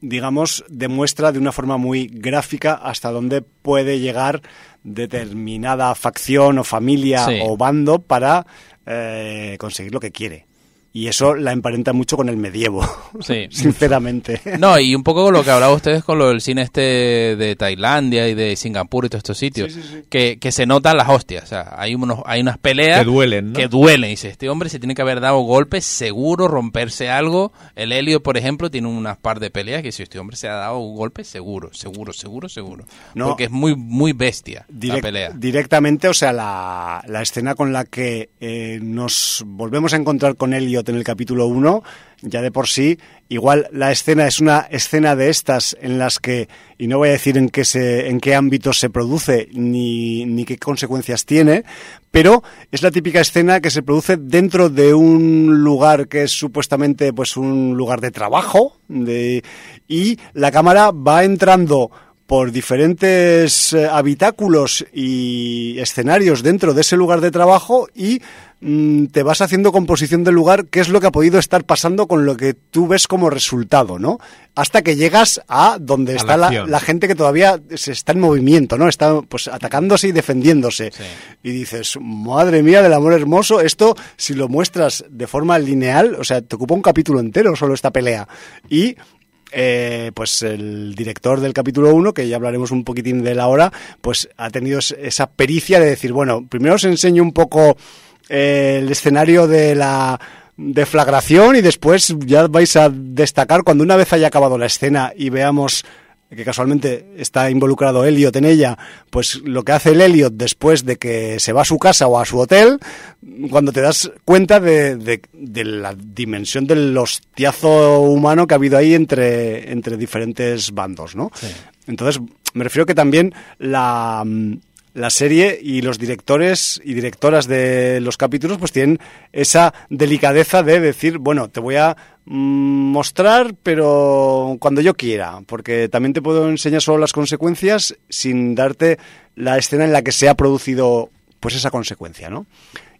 digamos, demuestra de una forma muy gráfica hasta dónde puede llegar determinada facción o familia Sí. o bando para eh, conseguir lo que quiere. Y eso la emparenta mucho con el medievo, Sí. sinceramente. No, y un poco lo que hablaba ustedes con lo del cine este de Tailandia y de Singapur y todos estos sitios, Que, que se notan las hostias, o sea, hay unos hay unas peleas Que duelen, ¿no? que duelen, dice, este hombre se tiene que haber dado golpes seguro, romperse algo, el Helio, por ejemplo, tiene unas par de peleas que si este hombre se ha dado golpes seguro, seguro, seguro, seguro, No. porque es muy muy bestia la pelea. Directamente, o sea, la, la escena con la que eh, nos volvemos a encontrar con En el capítulo 1, ya de por sí, igual la escena es una escena de estas en las que, y no voy a decir en qué, se, en qué ámbito se produce ni, ni qué consecuencias tiene, pero es la típica escena que se produce dentro de un lugar que es supuestamente pues un lugar de trabajo de, y la cámara va entrando por diferentes eh, habitáculos y escenarios dentro de ese lugar de trabajo y mm, te vas haciendo composición del lugar, qué es lo que ha podido estar pasando con lo que tú ves como resultado, ¿no? Hasta que llegas a donde A está la la, acción. la gente que todavía se está en movimiento, ¿no? Está pues atacándose y defendiéndose. Sí. Y dices, madre mía del amor hermoso, esto si lo muestras de forma lineal, o sea, te ocupa un capítulo entero solo esta pelea. Y eh, pues el director del capítulo 1, que ya hablaremos un poquitín de él ahora, pues ha tenido es- esa pericia de decir, bueno, primero os enseño un poco eh, el escenario de la deflagración y después ya vais a destacar cuando una vez haya acabado la escena y veamos que casualmente está involucrado Elliot en ella, pues lo que hace el Elliot después de que se va a su casa o a su hotel, cuando te das cuenta de, de- de la dimensión del hostiazo humano que ha habido ahí entre, entre diferentes bandos, ¿no? Entonces, me refiero que también la, mm, la serie y los directores y directoras de los capítulos pues tienen esa delicadeza de decir, bueno, te voy a mm, mostrar, pero cuando yo quiera, porque también te puedo enseñar solo las consecuencias sin darte la escena en la que se ha producido pues esa consecuencia, ¿no?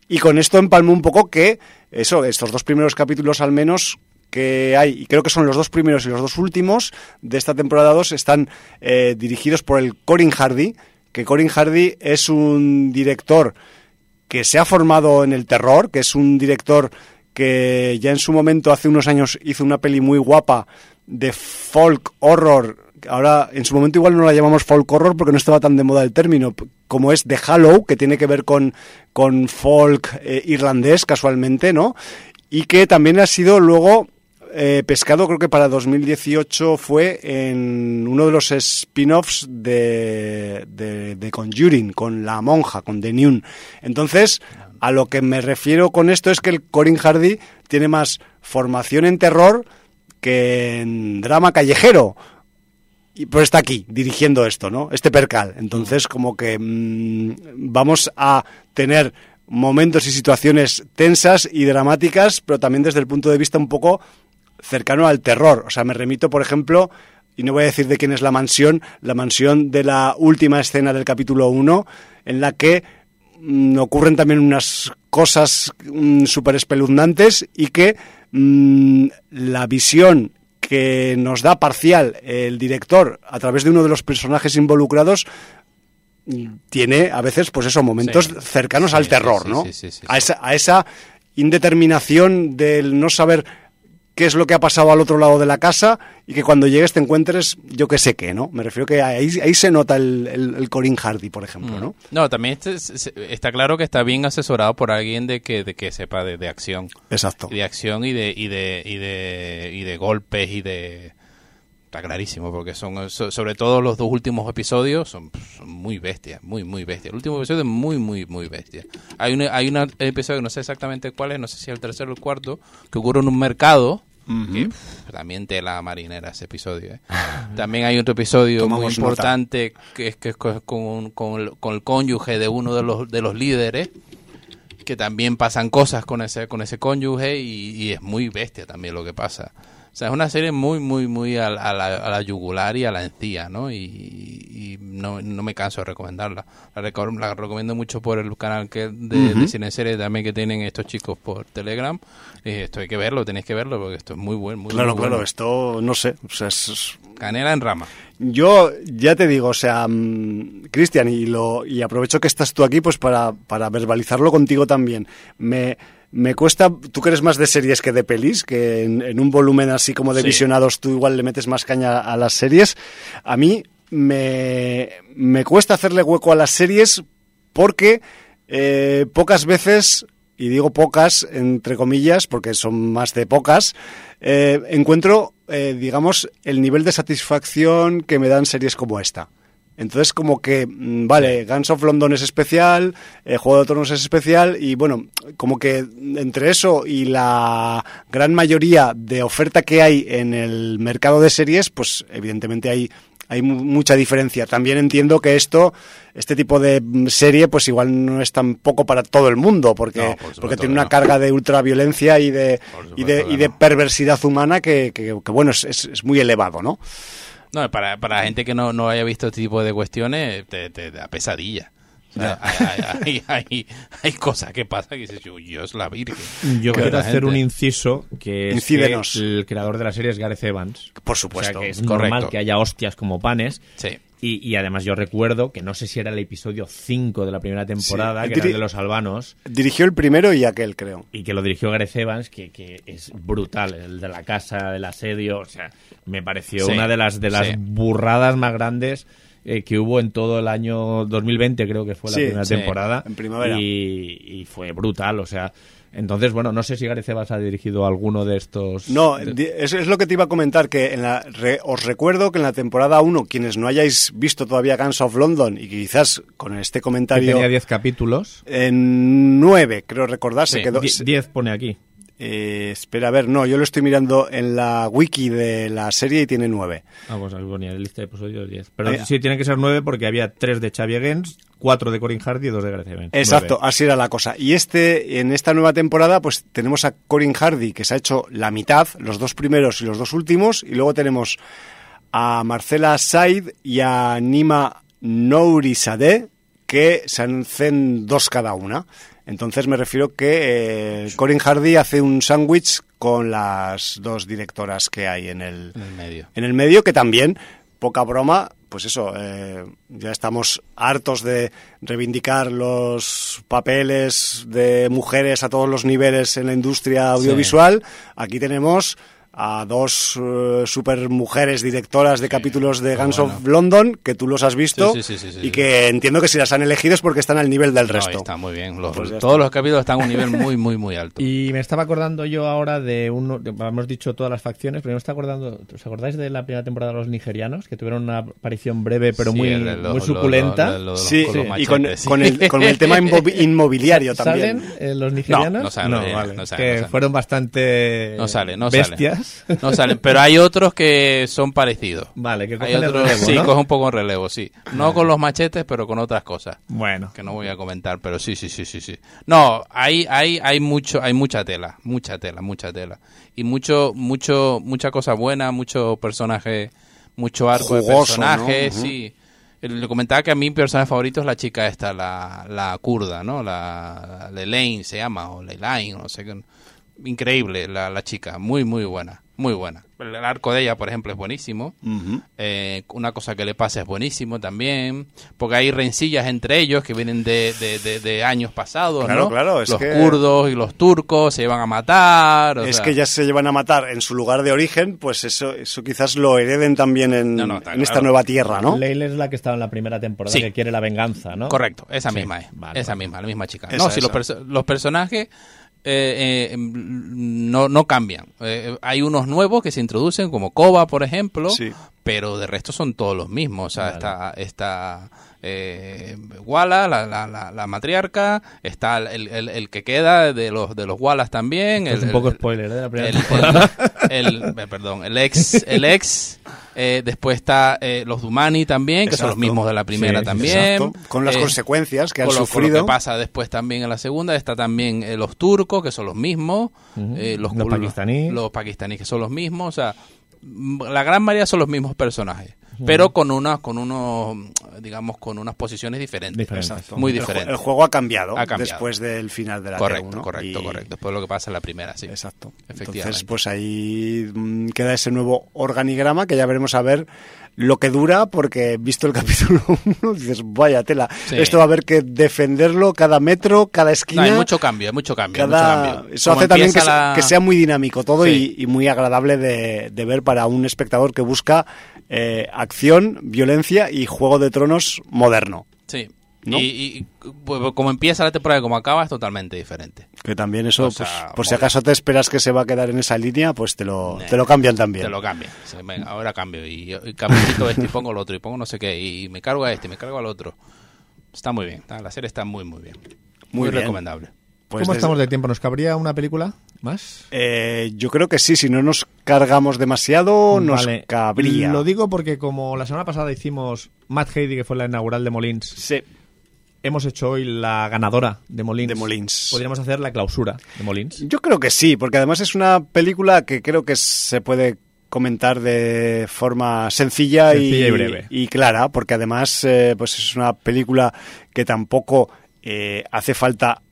Y con esto empalmo un poco que eso, estos dos primeros capítulos al menos que hay, y creo que son los dos primeros y los dos últimos de esta temporada 2, están eh, dirigidos por el Corin Hardy, que Corin Hardy es un director que se ha formado en el terror, que es un director que ya en su momento, hace unos años, hizo una peli muy guapa de folk horror. Ahora, en su momento igual no la llamamos folk horror porque no estaba tan de moda el término, como es The Hallow, que tiene que ver con, con folk eh, irlandés casualmente, ¿no? Y que también ha sido luego eh, pescado, creo que para 2018 fue en uno de los spin-offs de, de, de Conjuring, con La Monja, con The. Entonces, a lo que me refiero con esto es que el Corin Hardy tiene más formación en terror que en drama callejero. Y pues está aquí, dirigiendo esto, ¿no? Este percal. Entonces, como que mm, vamos a tener momentos y situaciones tensas y dramáticas, pero también desde el punto de vista un poco cercano al terror. O sea, me remito, por ejemplo, y no voy a decir de quién es la mansión, la mansión de la última escena del capítulo 1, en la que mm, ocurren también unas cosas mm, súper espeluznantes y que mm, la visión que nos da parcial el director a través de uno de los personajes involucrados mm, tiene a veces pues esos momentos Sí. cercanos Sí, al terror, sí, ¿no? sí, sí, sí, a, esa, a esa indeterminación del no saber qué es lo que ha pasado al otro lado de la casa y que cuando llegues te encuentres yo que sé qué, ¿no? Me refiero que ahí, ahí se nota el, el, el Corin Hardy, por ejemplo, ¿no? No, también este- está claro que está bien asesorado por alguien de que, de que sepa de, de acción. Exacto. De acción y de, y de, y de, y de golpes y de... Está clarísimo, porque son, so- sobre todo los dos últimos episodios, son, son muy bestias, muy, muy bestias. El último episodio es muy, muy, muy bestia. Hay un hay una episodio, no sé exactamente cuál es, no sé si el tercero o el cuarto, que ocurre en un mercado, que pff, también tela marinera ese episodio. ¿eh? también hay otro episodio muy nota. importante que es que es con, con- con el- con el cónyuge de uno de los, de los líderes que también pasan cosas con ese con ese cónyuge y, y es muy bestia también lo que pasa. O sea, es una serie muy, muy, muy a, la- a la, a la yugular y a la encía, ¿no? Y, y no, no me canso de recomendarla. La, reco- la recomiendo mucho por el canal que de, de cine en serie también que tienen estos chicos por Telegram. Y dije, esto hay que verlo, tenéis que verlo porque esto es muy bueno. Muy, Claro, muy claro, bueno. esto no sé. O sea, es- Canela en rama. Yo ya te digo, o sea, mm, Cristian, y lo y aprovecho que estás tú aquí pues para, para verbalizarlo contigo también. Me, me cuesta, tú que eres más de series que de pelis, que en, en un volumen así como de Sí. visionados tú igual le metes más caña a las series. A mí me, me cuesta hacerle hueco a las series porque eh, pocas veces, y digo pocas entre comillas, porque son más de pocas, eh, encuentro, eh, digamos, el nivel de satisfacción que me dan series como esta. Entonces, como que, mm, vale, Guns of London es especial, eh, Juego de Tronos es especial, y bueno, como que entre eso y la gran mayoría de oferta que hay en el mercado de series, pues evidentemente hay, hay mu- mucha diferencia. También entiendo que esto, este tipo de mm, serie, pues igual no es tampoco para todo el mundo, porque, No, por supuesto porque que tiene una no. carga de ultraviolencia y de, y de, y de perversidad humana que, que- que, bueno, es, es- es muy elevado, ¿no? No, para, para la gente que no, no haya visto este tipo de cuestiones, te, te da pesadilla. O sea, hay, hay, hay, hay- cosas que pasan que dices, yo, Dios la virgen. Yo quiero hacer gente- un inciso que es que el creador de la serie es Gareth Evans. Por O supuesto. sea que es Correcto. normal que haya hostias como panes. Sí. Y, y además yo recuerdo que no sé si era el episodio 5 de la primera temporada, Sí. que era el Diri- de los albanos, Dirigió el primero y aquel, creo. y que lo dirigió Gareth Evans, que, que es brutal, el de la casa, del asedio, o sea, me pareció Sí, una de las, de las sí. burradas más grandes eh, que hubo en todo el año 2020, creo que fue la Sí, primera sí, temporada. en primavera. Y, y fue brutal, o sea... Entonces, bueno, no sé si Gareth Evans ha dirigido alguno de estos... No, eso es lo que te iba a comentar, que en la, re- os recuerdo que en la temporada 1, quienes no hayáis visto todavía Guns of London y quizás con este que comentario tenía 10 capítulos. en 9, creo recordar, se Sí, quedó... Se- 10 pone aquí. Eh, espera, a ver, no, yo lo estoy mirando en la wiki de la serie y tiene 9. Ah, pues ponía lista de episodios 10. Pero Eh, sí, tienen que ser 9 porque había 3 de Xavier Gens, 4 de Corin Hardy y 2 de Gareth Evans. Exacto, Nueve. así era la cosa. Y este, en esta nueva temporada, pues tenemos a Corin Hardy, que se ha hecho la mitad, los dos primeros y los dos últimos, y luego tenemos a Marcela Said y a Nima Nourizadeh, que se hacen dos cada una. Entonces me refiero que eh, Corin Hardy hace un sándwich con las dos directoras que hay en el, En el medio. en el medio, que también, poca broma, pues eso, eh, ya estamos hartos de reivindicar los papeles de mujeres a todos los niveles en la industria audiovisual. Aquí tenemos a dos eh, super mujeres directoras de capítulos de muy Guns bueno. of London, que tú los has visto, Sí, sí, sí, sí, sí, y sí. que entiendo que si las han elegido es porque están al nivel del No, resto. está muy bien. Los- Pues todos está. los capítulos están a un nivel muy, muy, muy alto. Y me estaba acordando yo ahora de uno, de- hemos dicho todas las facciones, pero me está acordando, ¿os acordáis de la primera temporada de los nigerianos? Que tuvieron una aparición breve pero Sí, muy, los- muy suculenta. los- Sí, con y con, el, con el tema inmobiliario también. ¿Salen eh, los nigerianos? no salen no salen, que no salen. fueron bastante No sale, no sale. No salen, pero hay otros que son parecidos. Vale, que Hay cogen el otros, relevo, sí, ¿no? coge un poco en relevo, sí. No con los machetes, pero con otras cosas Bueno, que no voy a comentar, pero sí, sí, sí, sí, sí. No, hay, hay, hay mucho, hay mucha tela, mucha tela, mucha tela y mucho, mucho, mucha cosa buena, mucho personaje, mucho arco de Jugoso, personaje, ¿no? Ujú. sí. Le comentaba que a mi personaje favorito es la chica esta, la, la kurda, ¿no? La, Lelaine se llama, o Lelaine, no sé qué. Increíble la, la chica, muy, muy buena, muy buena. El arco de ella, por ejemplo, es buenísimo. Eh, una cosa que le pasa es buenísimo también, porque hay rencillas entre ellos que vienen de, de, de- de años pasados, Claro, ¿no? claro, es los que- kurdos y los turcos se llevan a matar. o es sea, que ya se llevan a matar en su lugar de origen, pues eso, eso quizás lo hereden también en, No, no, está en esta claro. nueva tierra, ¿no? Leila es la que estaba en la primera temporada Sí. que quiere la venganza, ¿no? Correcto, esa Sí, misma es. vale, esa vale. misma, la misma chica. Esa, no, si los, perso- los personajes eh, eh, no, no cambian. Eh, hay unos nuevos que se introducen, como Koba, por ejemplo, Sí. pero de resto son todos los mismos. O sea, está, está eh, Walla, la, la, la, la matriarca, está el, el, el que queda de los de los Wallace también. Esto el, es un poco el- spoiler ¿eh? de la primera el, temporada. el- el- eh, perdón, el ex, el ex, eh, después está eh, los Dumani también, que son los mismos de la primera Sí, también. Exacto. Con las Eh, consecuencias que han con lo, con lo sufrido. que pasa después también en la segunda está también eh, los turcos que son los mismos eh, los, Los pakistaníes. los pakistaníes que son los mismos o sea mm, la gran mayoría son los mismos personajes pero con unas con unos digamos con unas posiciones diferentes, Diferentes. Exacto. muy diferentes El, juego ha cambiado, Ha cambiado. después del final de la correcto T1, correcto y- correcto después de lo que pasa en la primera sí Exacto. Efectivamente. Entonces, pues ahí mm, queda ese nuevo organigrama que ya veremos a ver lo que dura, porque visto el capítulo 1, dices, vaya tela, Sí. esto va a haber que defenderlo cada metro, cada No, esquina. hay mucho cambio hay mucho cambio, hay mucho cambio. Eso Como hace también que, sea muy dinámico todo Sí. y, y muy agradable de, de ver para un espectador que busca eh, acción, violencia y Juego de Tronos moderno. sí ¿No? y, y, pues, como empieza la temporada y como acaba es totalmente diferente Que también eso, O sea, pues, por si acaso te esperas que se va a quedar en esa línea, pues te lo, Nah. te lo cambian también. Te lo venga, ahora cambio. Y, y cambio este y pongo el otro. Y pongo no sé qué. Y me cargo a este, me cargo al otro. Está muy bien. La serie está muy, muy bien. Muy, Muy bien. recomendable. Pues ¿Cómo desde- estamos de tiempo? ¿Nos cabría una película más? Eh, yo creo que sí, si no nos cargamos demasiado, nos Vale. cabría. Lo digo porque como la semana pasada hicimos Matt Heidi, que fue la inaugural de Molins, Sí, hemos hecho hoy la ganadora de Molins. De Molins. Podríamos hacer la clausura de Molins. yo creo que sí, porque además es una película que creo que se puede comentar de forma sencilla, Sencilla y breve. y clara, porque además eh, pues es una película que tampoco eh, hace falta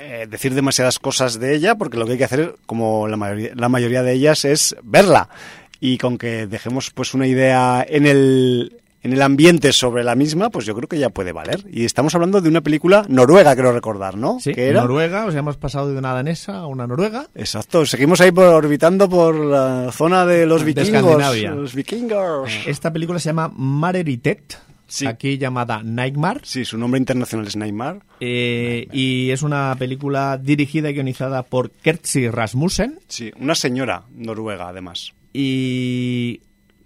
eh, decir demasiadas cosas de ella, porque lo que hay que hacer, como la mayoría, la mayoría de ellas, es verla. Y con que dejemos pues una idea en el, en el ambiente sobre la misma, pues yo creo que ya puede valer. Y estamos hablando de una película noruega, creo recordar, ¿no? Sí, ¿Qué era? Noruega, o sea, hemos pasado de una danesa a una noruega. Exacto, seguimos ahí por, orbitando por la zona de los De vikingos. Escandinavia. Los vikingos. Esta película se llama Mareritet, Sí. aquí llamada Nightmare. Sí, su nombre internacional es Neymar. eh, y es una película dirigida y guionizada por Kertzi Rasmussen. Sí, una señora noruega, además. Y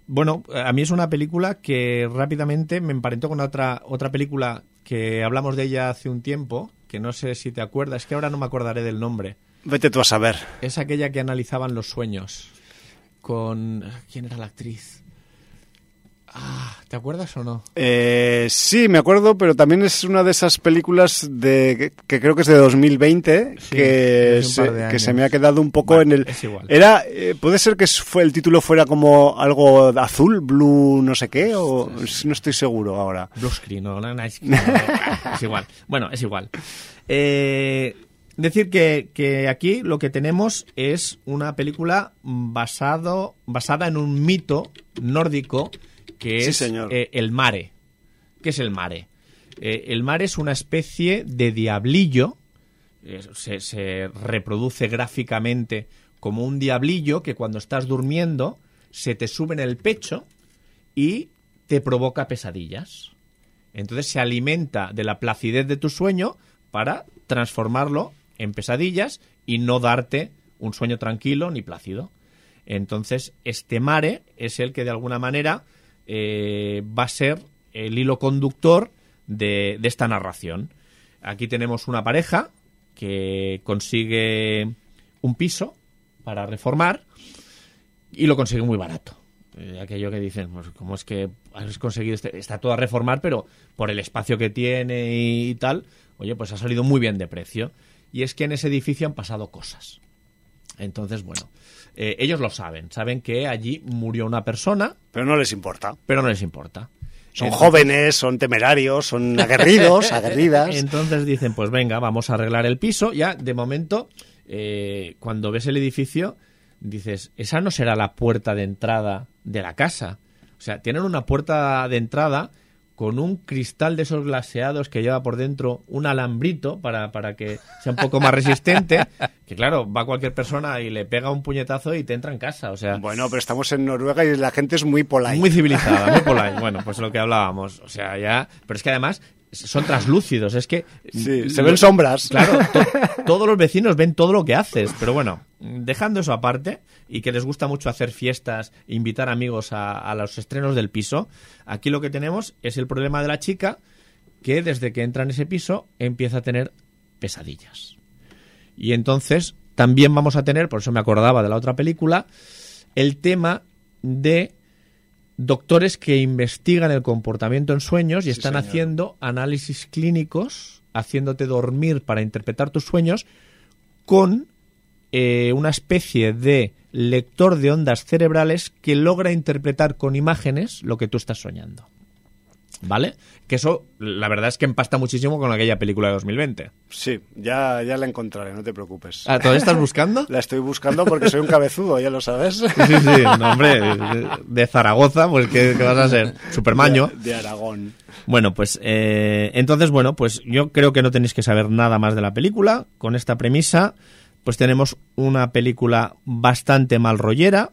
bueno, a mí es una película que rápidamente me emparentó con otra, otra película que hablamos de ella hace un tiempo, que no sé si te acuerdas, es que ahora no me acordaré del nombre. Vete tú a saber. Es aquella que analizaban los sueños. Con. ¿Quién era la actriz? Ah, ¿te acuerdas o no? Eh, sí, me acuerdo, pero también es una de esas películas de que, que creo que es de 2020 Sí, que, se, que se me ha quedado un poco Bueno, en el... es igual. Era, eh, puede ser que fue, el título fuera como algo azul, blue, no sé qué, o no estoy seguro ahora. Blue screen, no, no, no, es, es igual. Bueno, es igual. Eh, decir que, que aquí lo que tenemos es una película basado, basada en un mito nórdico que Sí, es señor. eh, el mare. ¿Qué es el mare? Eh, el mare es una especie de diablillo. eh, se, se reproduce gráficamente como un diablillo que cuando estás durmiendo se te sube en el pecho y te provoca pesadillas. Entonces se alimenta de la placidez de tu sueño para transformarlo en pesadillas y no darte un sueño tranquilo ni plácido. Entonces, este mare es el que de alguna manera eh, va a ser el hilo conductor de, de esta narración. Aquí tenemos una pareja que consigue un piso para reformar y lo consigue muy barato. Eh, aquello que dicen, pues, ¿cómo es que has conseguido este? Está todo a reformar, pero por el espacio que tiene y tal, oye, pues ha salido muy bien de precio. Y es que en ese edificio han pasado cosas. Entonces, bueno, eh, ellos lo saben, saben que allí murió una persona, Pero no les importa. pero no les importa. Son Entonces- jóvenes, son temerarios, son aguerridos, aguerridas. Entonces dicen, pues venga, vamos a arreglar el piso. Ya, de momento, eh, cuando ves el edificio, dices, esa no será la puerta de entrada de la casa. O sea, tienen una puerta de entrada con un cristal de esos glaseados que lleva por dentro un alambrito para, para que sea un poco más resistente. Que claro, va cualquier persona y le pega un puñetazo y te entra en casa. O sea, Bueno, pero estamos en Noruega y la gente es muy polite. muy civilizada, muy polite. Bueno, pues lo que hablábamos. O sea, ya. Pero es que además son translúcidos. Es que. Sí, se ven sombras. Claro, to- todos los vecinos ven todo lo que haces. Pero bueno, dejando eso aparte y que les gusta mucho hacer fiestas, invitar amigos a, a los estrenos del piso, aquí lo que tenemos es el problema de la chica que desde que entra en ese piso empieza a tener pesadillas. Y entonces también vamos a tener, por eso me acordaba de la otra película, el tema de doctores que investigan el comportamiento en sueños y Sí, están señor. haciendo análisis clínicos, haciéndote dormir para interpretar tus sueños con eh, una especie de lector de ondas cerebrales que logra interpretar con imágenes lo que tú estás soñando. ¿Vale? Que eso, la verdad es que empasta muchísimo con aquella película de 2020. Sí, ya, ya la encontraré, no te preocupes. Ah, ¿Todavía estás buscando? La estoy buscando porque soy un cabezudo, ya lo sabes. Sí, sí, no, hombre, de- Zaragoza, pues ¿qué, qué vas a ser? Supermaño. De, de Aragón. Bueno, pues eh, entonces, bueno, pues yo creo que no tenéis que saber nada más de la película. Con esta premisa, pues tenemos una película bastante mal rollera,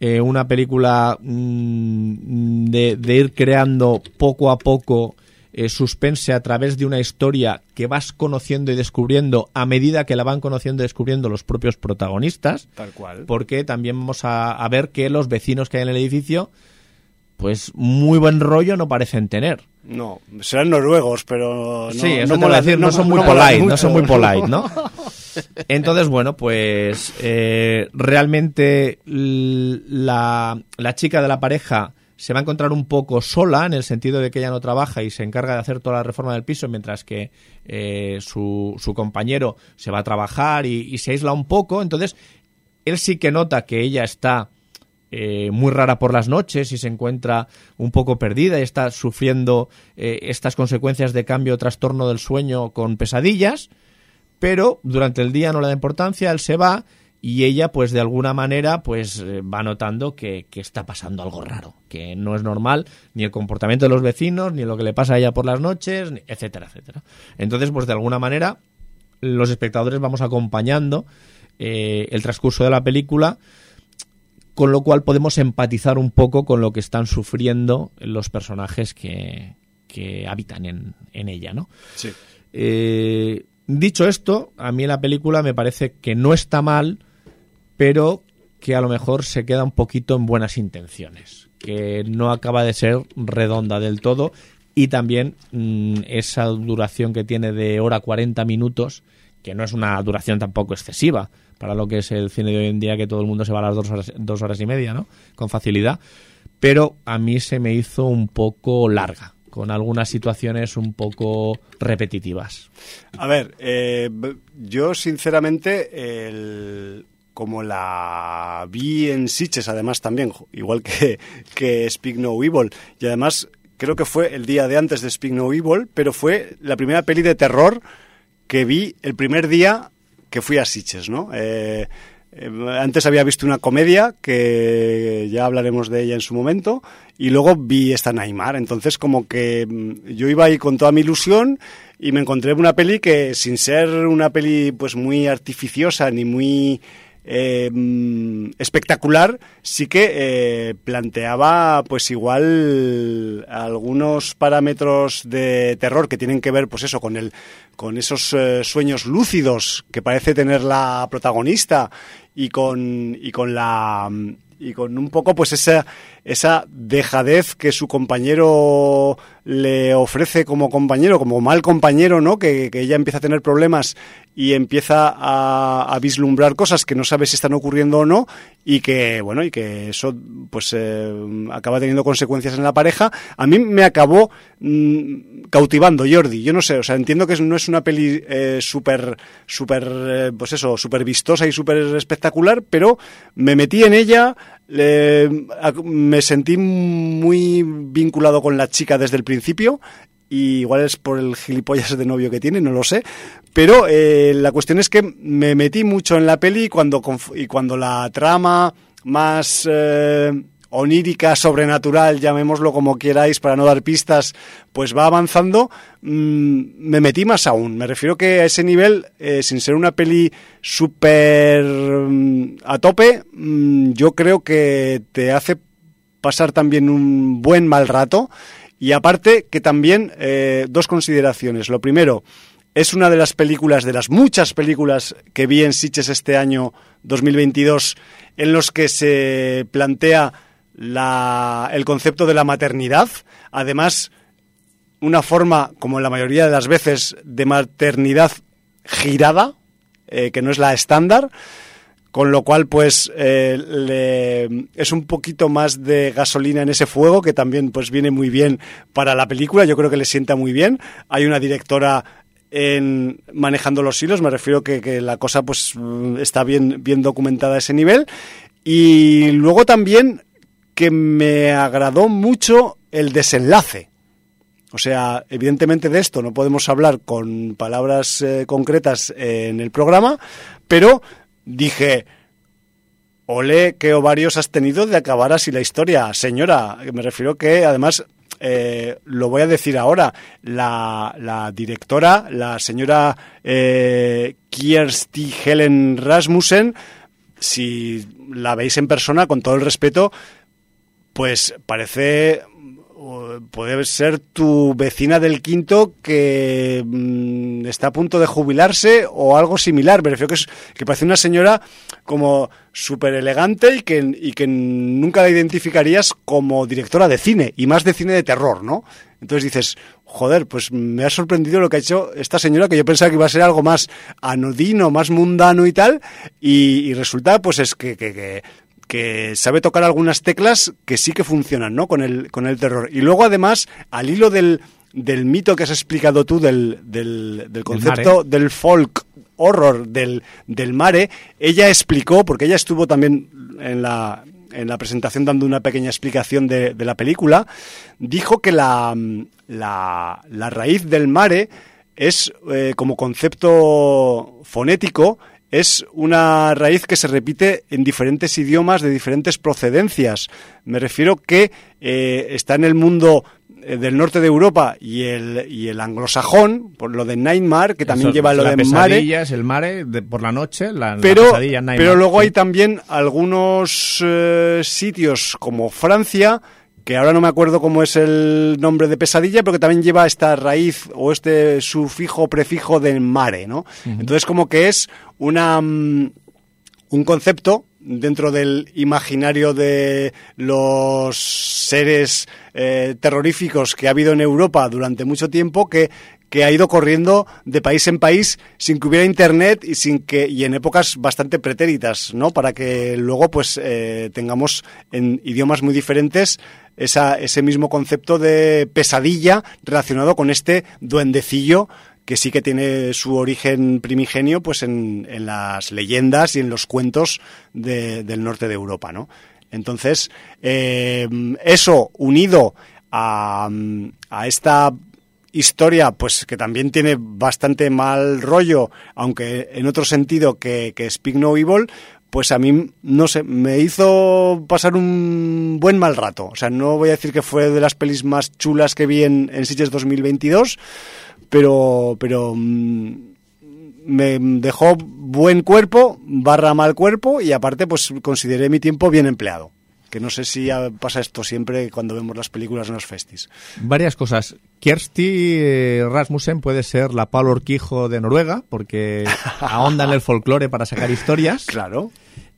eh, una película mm, de, de ir creando poco a poco eh, suspense a través de una historia que vas conociendo y descubriendo a medida que la van conociendo y descubriendo los propios protagonistas Tal cual. porque también vamos a, a ver que los vecinos que hay en el edificio, pues muy buen rollo no parecen tener. No, serán noruegos, pero no, sí, eso no mola- decir, no, son muy polite, no son muy polite, ¿no? Entonces, bueno, pues eh, realmente la, la chica de la pareja se va a encontrar un poco sola en el sentido de que ella no trabaja y se encarga de hacer toda la reforma del piso mientras que eh, su, su compañero se va a trabajar y, y se aísla un poco. Entonces, él sí que nota que ella está eh, muy rara por las noches y se encuentra un poco perdida y está sufriendo eh, estas consecuencias de cambio trastorno del sueño con pesadillas, pero durante el día no le da importancia, él se va y ella pues de alguna manera pues eh, va notando que, que está pasando algo raro, que no es normal ni el comportamiento de los vecinos, ni lo que le pasa a ella por las noches, etcétera, etcétera. Entonces pues de alguna manera los espectadores vamos acompañando el transcurso de la película con lo cual podemos empatizar un poco con lo que están sufriendo los personajes que, que habitan en, en ella, ¿no? Sí. Eh, dicho esto, a mí la película me parece que no está mal, pero que a lo mejor se queda un poquito en buenas intenciones, que no acaba de ser redonda del todo y también mm, esa duración que tiene de hora 40 minutos, que no es una duración tampoco excesiva para lo que es el cine de hoy en día, que todo el mundo se va a las dos horas, dos horas y media, ¿no? Con facilidad. Pero a mí se me hizo un poco larga, con algunas situaciones un poco repetitivas. A ver, eh, yo sinceramente, el- como la vi en Sitges, además también, igual que, que Speak No Evil, y además creo que fue el día de antes de Speak No Evil, pero fue la primera peli de terror que vi el primer día que fui a Sitges, ¿no? Eh, eh, antes había visto una comedia que ya hablaremos de ella en su momento y luego vi esta Neymar. Entonces como que mm, yo iba ahí con toda mi ilusión y me encontré una peli que sin ser una peli pues muy artificiosa ni muy eh, espectacular sí que eh, planteaba pues igual algunos parámetros de terror que tienen que ver pues eso con el con esos eh, sueños lúcidos que parece tener la protagonista y con y con la y con un poco pues esa esa dejadez que su compañero le ofrece como compañero, como mal compañero, ¿no? Que, que ella empieza a tener problemas y empieza a, a vislumbrar cosas que no sabe si están ocurriendo o no y que, bueno, y que eso pues eh, acaba teniendo consecuencias en la pareja. A mí me acabó mm, cautivando Jordi. Yo no sé, o sea, entiendo que no es una peli eh, súper, súper, eh, pues eso, súper vistosa y súper espectacular, pero me metí en ella, le- me sentí muy vinculado con la chica desde el principio. Y igual es por el gilipollas de novio que tiene, no lo sé. Pero eh, la cuestión es que me metí mucho en la peli y cuando, y cuando la trama más eh, onírica, sobrenatural, llamémoslo como queráis para no dar pistas, pues va avanzando, mm, me metí más aún. Me refiero que a ese nivel, eh, sin ser una peli súper mm, a tope, mm, yo creo que te hace pasar también un buen mal rato. Y aparte que también eh, dos consideraciones. Lo primero, es una de las películas, de las muchas películas que vi en Sitges este año 2022, en los que se plantea la- el concepto de la maternidad. Además, una forma, como en la mayoría de las veces, de maternidad girada, eh, que no es la estándar, con lo cual pues eh, le- es un poquito más de gasolina en ese fuego que también pues viene muy bien para la película. Yo creo que le sienta muy bien. Hay una directora en manejando los hilos me refiero que, que la cosa pues mm, está bien bien documentada a ese nivel. Y luego también que me agradó mucho el desenlace o sea, evidentemente de esto no podemos hablar con palabras eh, concretas en el programa, pero dije, ole, qué ovarios has tenido de acabar así la historia, señora. Me refiero que además, eh, lo voy a decir ahora, la, directora, la señora eh, Helen Rasmussen, si la veis en persona, con todo el respeto, pues parece puede ser tu vecina del quinto que mm, está a punto de jubilarse o algo similar. Me refiero que, parece una señora como súper elegante y que, y que nunca la identificarías como directora de cine, y más de cine de terror, ¿no? Entonces dices, joder, pues me ha sorprendido lo que ha hecho esta señora, que yo pensaba que iba a ser algo más anodino, más mundano y tal, y, resulta pues es que que sabe tocar algunas teclas que sí que funcionan, ¿no? Con el, con el terror. Y luego, además, al hilo del, del mito que has explicado tú, del, del, del concepto del folk horror, del, del mare, ella explicó, porque ella estuvo también en la, en la presentación dando una pequeña explicación de, de la película, dijo que la, la, la raíz del mare es, eh, como concepto fonético, es una raíz que se repite en diferentes idiomas de diferentes procedencias. Me refiero que eh, está en el mundo eh, del norte de Europa y el, y el anglosajón, por lo de Nightmare, que también Eso, lleva lo la de mare. es el mare de- por la noche, la, Pero, pesadilla nightmare. pero luego hay también algunos eh, sitios como Francia, que ahora no me acuerdo cómo es el nombre de pesadilla, pero que también lleva esta raíz o este sufijo prefijo de mare, ¿no? Entonces como que es una mm, un concepto dentro del imaginario de los seres eh, terroríficos que ha habido en Europa durante mucho tiempo que que ha ido corriendo de país en país sin que hubiera internet y sin que y en épocas bastante pretéritas, ¿no? Para que luego pues eh, tengamos en idiomas muy diferentes esa, ese mismo concepto de pesadilla relacionado con este duendecillo que sí que tiene su origen primigenio pues en, en las leyendas y en los cuentos de- del norte de Europa, ¿no? Entonces, eh, eso unido a, a esta historia, pues que también tiene bastante mal rollo, aunque en otro sentido que, que Speak No Evil, pues a mí, no sé, me hizo pasar un buen mal rato. O sea, no voy a decir que fue de las pelis más chulas que vi en, en Sitges 2022, pero, pero mm, me dejó buen cuerpo, barra mal cuerpo, y aparte, pues consideré mi tiempo bien empleado. Que no sé si pasa esto siempre cuando vemos las películas en los festis. Varias cosas. Kirsty eh, Rasmussen puede ser la Pablo Orquijo de Noruega, porque ahonda en el folclore para sacar historias. Claro.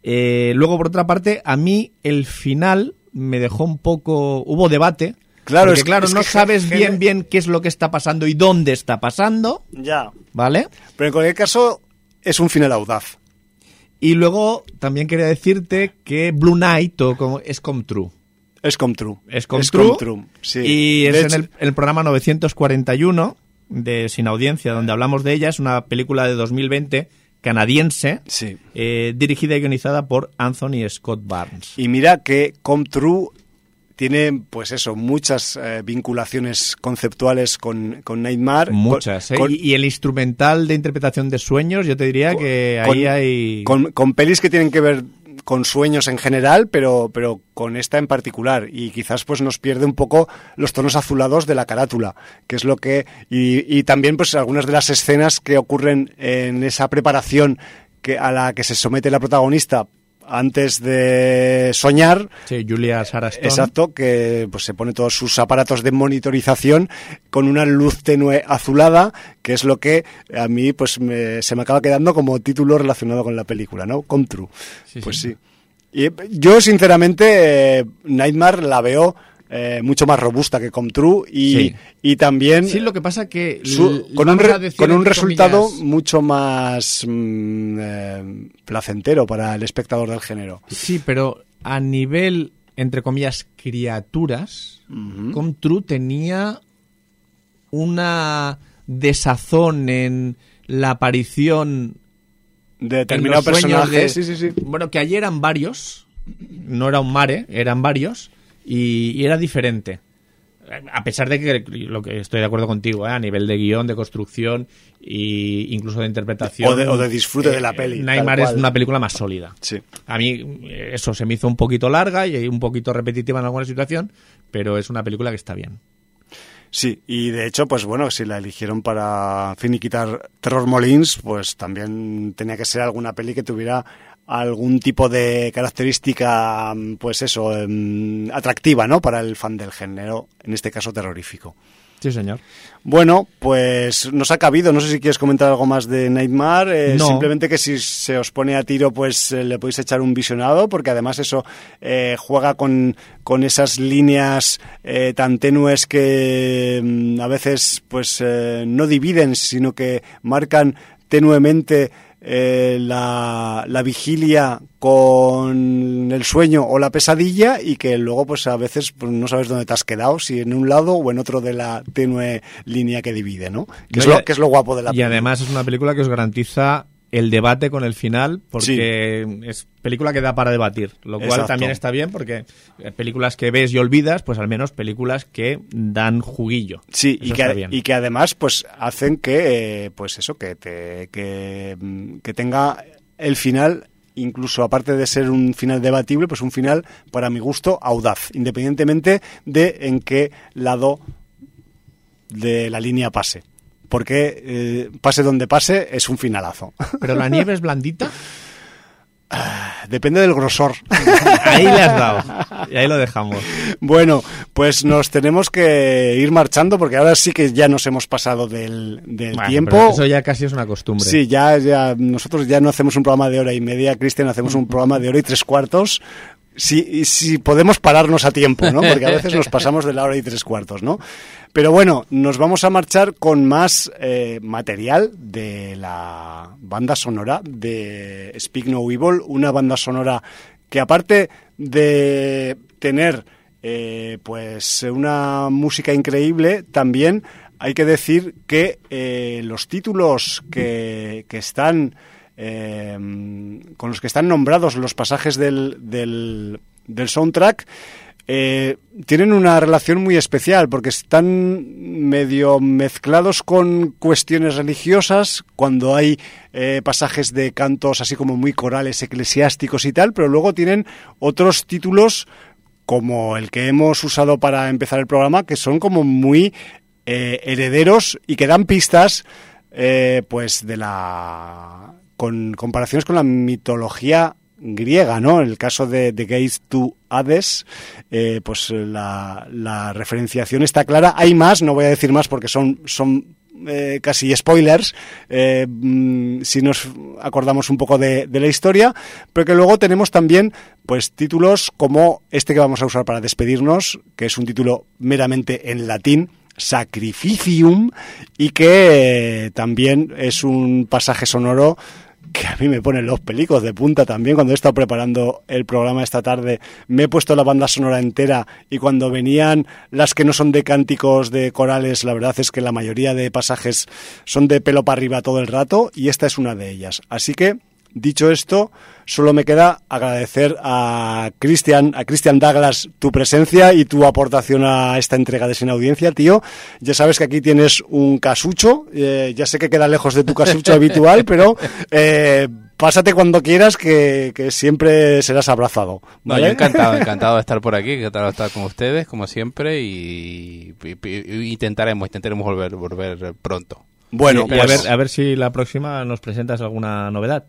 Eh, luego, por otra parte, a mí el final me dejó un poco... Hubo debate. Claro, porque, es claro, es no que sabes bien bien qué es lo que está pasando y dónde está pasando, Ya. ¿vale? Pero en cualquier caso, es un final audaz. Y luego también quería decirte que Blue Knight o como, es come true. Es come true. Es come Es true. come true, sí. Y es en el programa 941 de Sin Audiencia, donde hablamos de ella. Es una película de 2020 canadiense, Sí. eh, dirigida y guionizada por Anthony Scott Barnes. Y mira que Come True tiene, pues eso, muchas eh, vinculaciones conceptuales con, con Nightmare. Muchas, ¿eh? Con, y, el instrumental de interpretación de sueños, yo te diría que ahí con- hay... con, con pelis que tienen que ver con sueños en general, pero, pero con esta en particular. Y quizás pues nos pierde un poco los tonos azulados de la carátula, que es lo que... Y, y también pues algunas de las escenas que ocurren en esa preparación que, a la que se somete la protagonista antes de soñar, Sí, Julia Sarah Stone. Exacto, que pues se pone todos sus aparatos de monitorización con una luz tenue azulada, que es lo que a mí pues me- se me acaba quedando como título relacionado con la película, ¿no? Come True. Sí, pues sí. sí. Y eh, yo sinceramente eh, Nightmare la veo eh, mucho más robusta que Comtrue y, Sí. y también Sí, lo que pasa que su- con un, re- con un resultado comillas, mucho más mm, eh, placentero para el espectador del género. Sí, pero a nivel, entre comillas, criaturas, Ujú. Comtrue tenía una desazón en la aparición De en determinado los sueños personaje. de- Sí, sí, sí. Bueno, que allí eran varios, no era un mare, eran varios, y, y era diferente. A pesar de que lo que estoy de acuerdo contigo, ¿eh? a nivel de guion, de construcción e incluso de interpretación. O de- o de disfrute de la peli, Nightmare tal es una película más sólida. Sí. A mí eh, eso se me hizo un poquito larga y un poquito repetitiva en alguna situación, pero es una película que está bien. Sí, y de hecho, pues bueno, si la eligieron para finiquitar Terror Molins, pues también tenía que ser alguna peli que tuviera algún tipo de característica, mm, pues eso, em, atractiva, ¿no? Para el fan del género, en este caso terrorífico. Sí, señor. Bueno, pues nos ha cabido. No sé si quieres comentar algo más de Nightmare. eh, No. Simplemente que si se os pone a tiro, pues eh, le podéis echar un visionado, porque además eso eh, juega con, con esas líneas tan tenues que mm, a veces pues no dividen, sino que marcan tenuemente eh, la, la vigilia con el sueño o la pesadilla y que luego pues a veces pues, no sabes dónde te has quedado, si en un lado o en otro de la tenue línea que divide, ¿no? Que, es, No, y lo, a- que es lo guapo de la Y peli. además es una película que os garantiza el debate con el final, porque es película que da para debatir, lo cual Exacto. también está bien, porque eh, películas que ves y olvidas, pues al menos películas que dan juguillo. Sí, y que, y que además pues hacen que, eh, pues eso, que, te, que, mm, que tenga el final, incluso aparte de ser un final debatible, pues un final, para mi gusto, audaz, independientemente de en qué lado de la línea pase. Porque eh, pase donde pase, es un finalazo. Pero la nieve es blandita, Depende del grosor. ahí le has dado. Y ahí lo dejamos. Bueno, pues nos tenemos que ir marchando porque ahora sí que ya nos hemos pasado del, del Bueno, tiempo. pero Eso ya casi es una costumbre. Sí, ya, ya nosotros ya no hacemos un programa de hora y media, Cristian, hacemos un programa de hora y tres cuartos. Si, y si podemos pararnos a tiempo, ¿no? Porque a veces nos pasamos de la hora y tres cuartos, ¿no? Pero bueno, nos vamos a marchar con más eh, material de la banda sonora de Speak No Evil, una banda sonora que aparte de tener eh, pues una música increíble, también hay que decir que eh, los títulos que, que están eh, con los que están nombrados los pasajes del, del, del soundtrack eh, tienen una relación muy especial porque están medio mezclados con cuestiones religiosas cuando hay eh, pasajes de cantos así como muy corales eclesiásticos y tal, pero luego tienen otros títulos como el que hemos usado para empezar el programa que son como muy eh, herederos y que dan pistas pues de la con comparaciones con la mitología griega, ¿no? En el caso de The Gates to Hades, eh, pues la, la referenciación está clara. Hay más, no voy a decir más porque son, son eh, casi spoilers, eh, mm, si nos acordamos un poco de, la historia, pero que luego tenemos también pues títulos como este que vamos a usar para despedirnos, que es un título meramente en latín, Sacrificium, y que también es un pasaje sonoro que a mí me ponen los pelicos de punta también. Cuando he estado preparando el programa esta tarde, me he puesto la banda sonora entera y cuando venían las que no son de cánticos de corales, la verdad es que la mayoría de pasajes son de pelo para arriba todo el rato y esta es una de ellas. Así que, dicho esto, solo me queda agradecer a Cristian, a Cristian Douglas tu presencia y tu aportación a esta entrega de Sin Audiencia, tío. Ya sabes que aquí tienes un casucho, eh, ya sé que queda lejos de tu casucho habitual, pero eh, pásate cuando quieras que, que siempre serás abrazado. Yo encantado, encantado de estar por aquí, encantado de estar con ustedes, como siempre, y, y- y- y intentaremos, intentaremos volver, volver pronto. Bueno, Y a, pues, ver, a ver si la próxima nos presentas alguna novedad.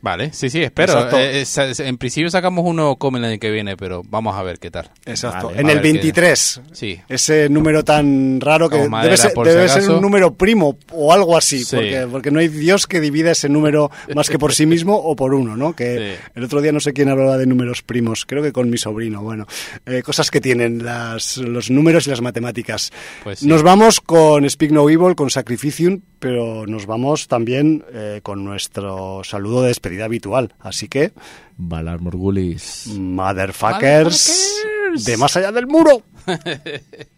Vale, sí, sí, espero. Eh, eh, en principio sacamos uno come el año que viene, pero vamos a ver qué tal. Exacto. Vale, en el ver qué- 23. Sí. Ese número tan raro que Como debe, madera, ser, por si debe ser un número primo o algo así, Sí. porque, porque no hay Dios que divida ese número más que por sí mismo o por uno, ¿no? Que Sí. el otro día no sé quién hablaba de números primos, creo que con mi sobrino, bueno, eh, cosas que tienen las, los números y las matemáticas. Pues sí. Nos vamos con Speak No Evil, con Sacrificium, pero nos vamos también eh, con nuestro saludo de despedida habitual, así que, Valar Morgulis. motherfuckers, de más allá del muro.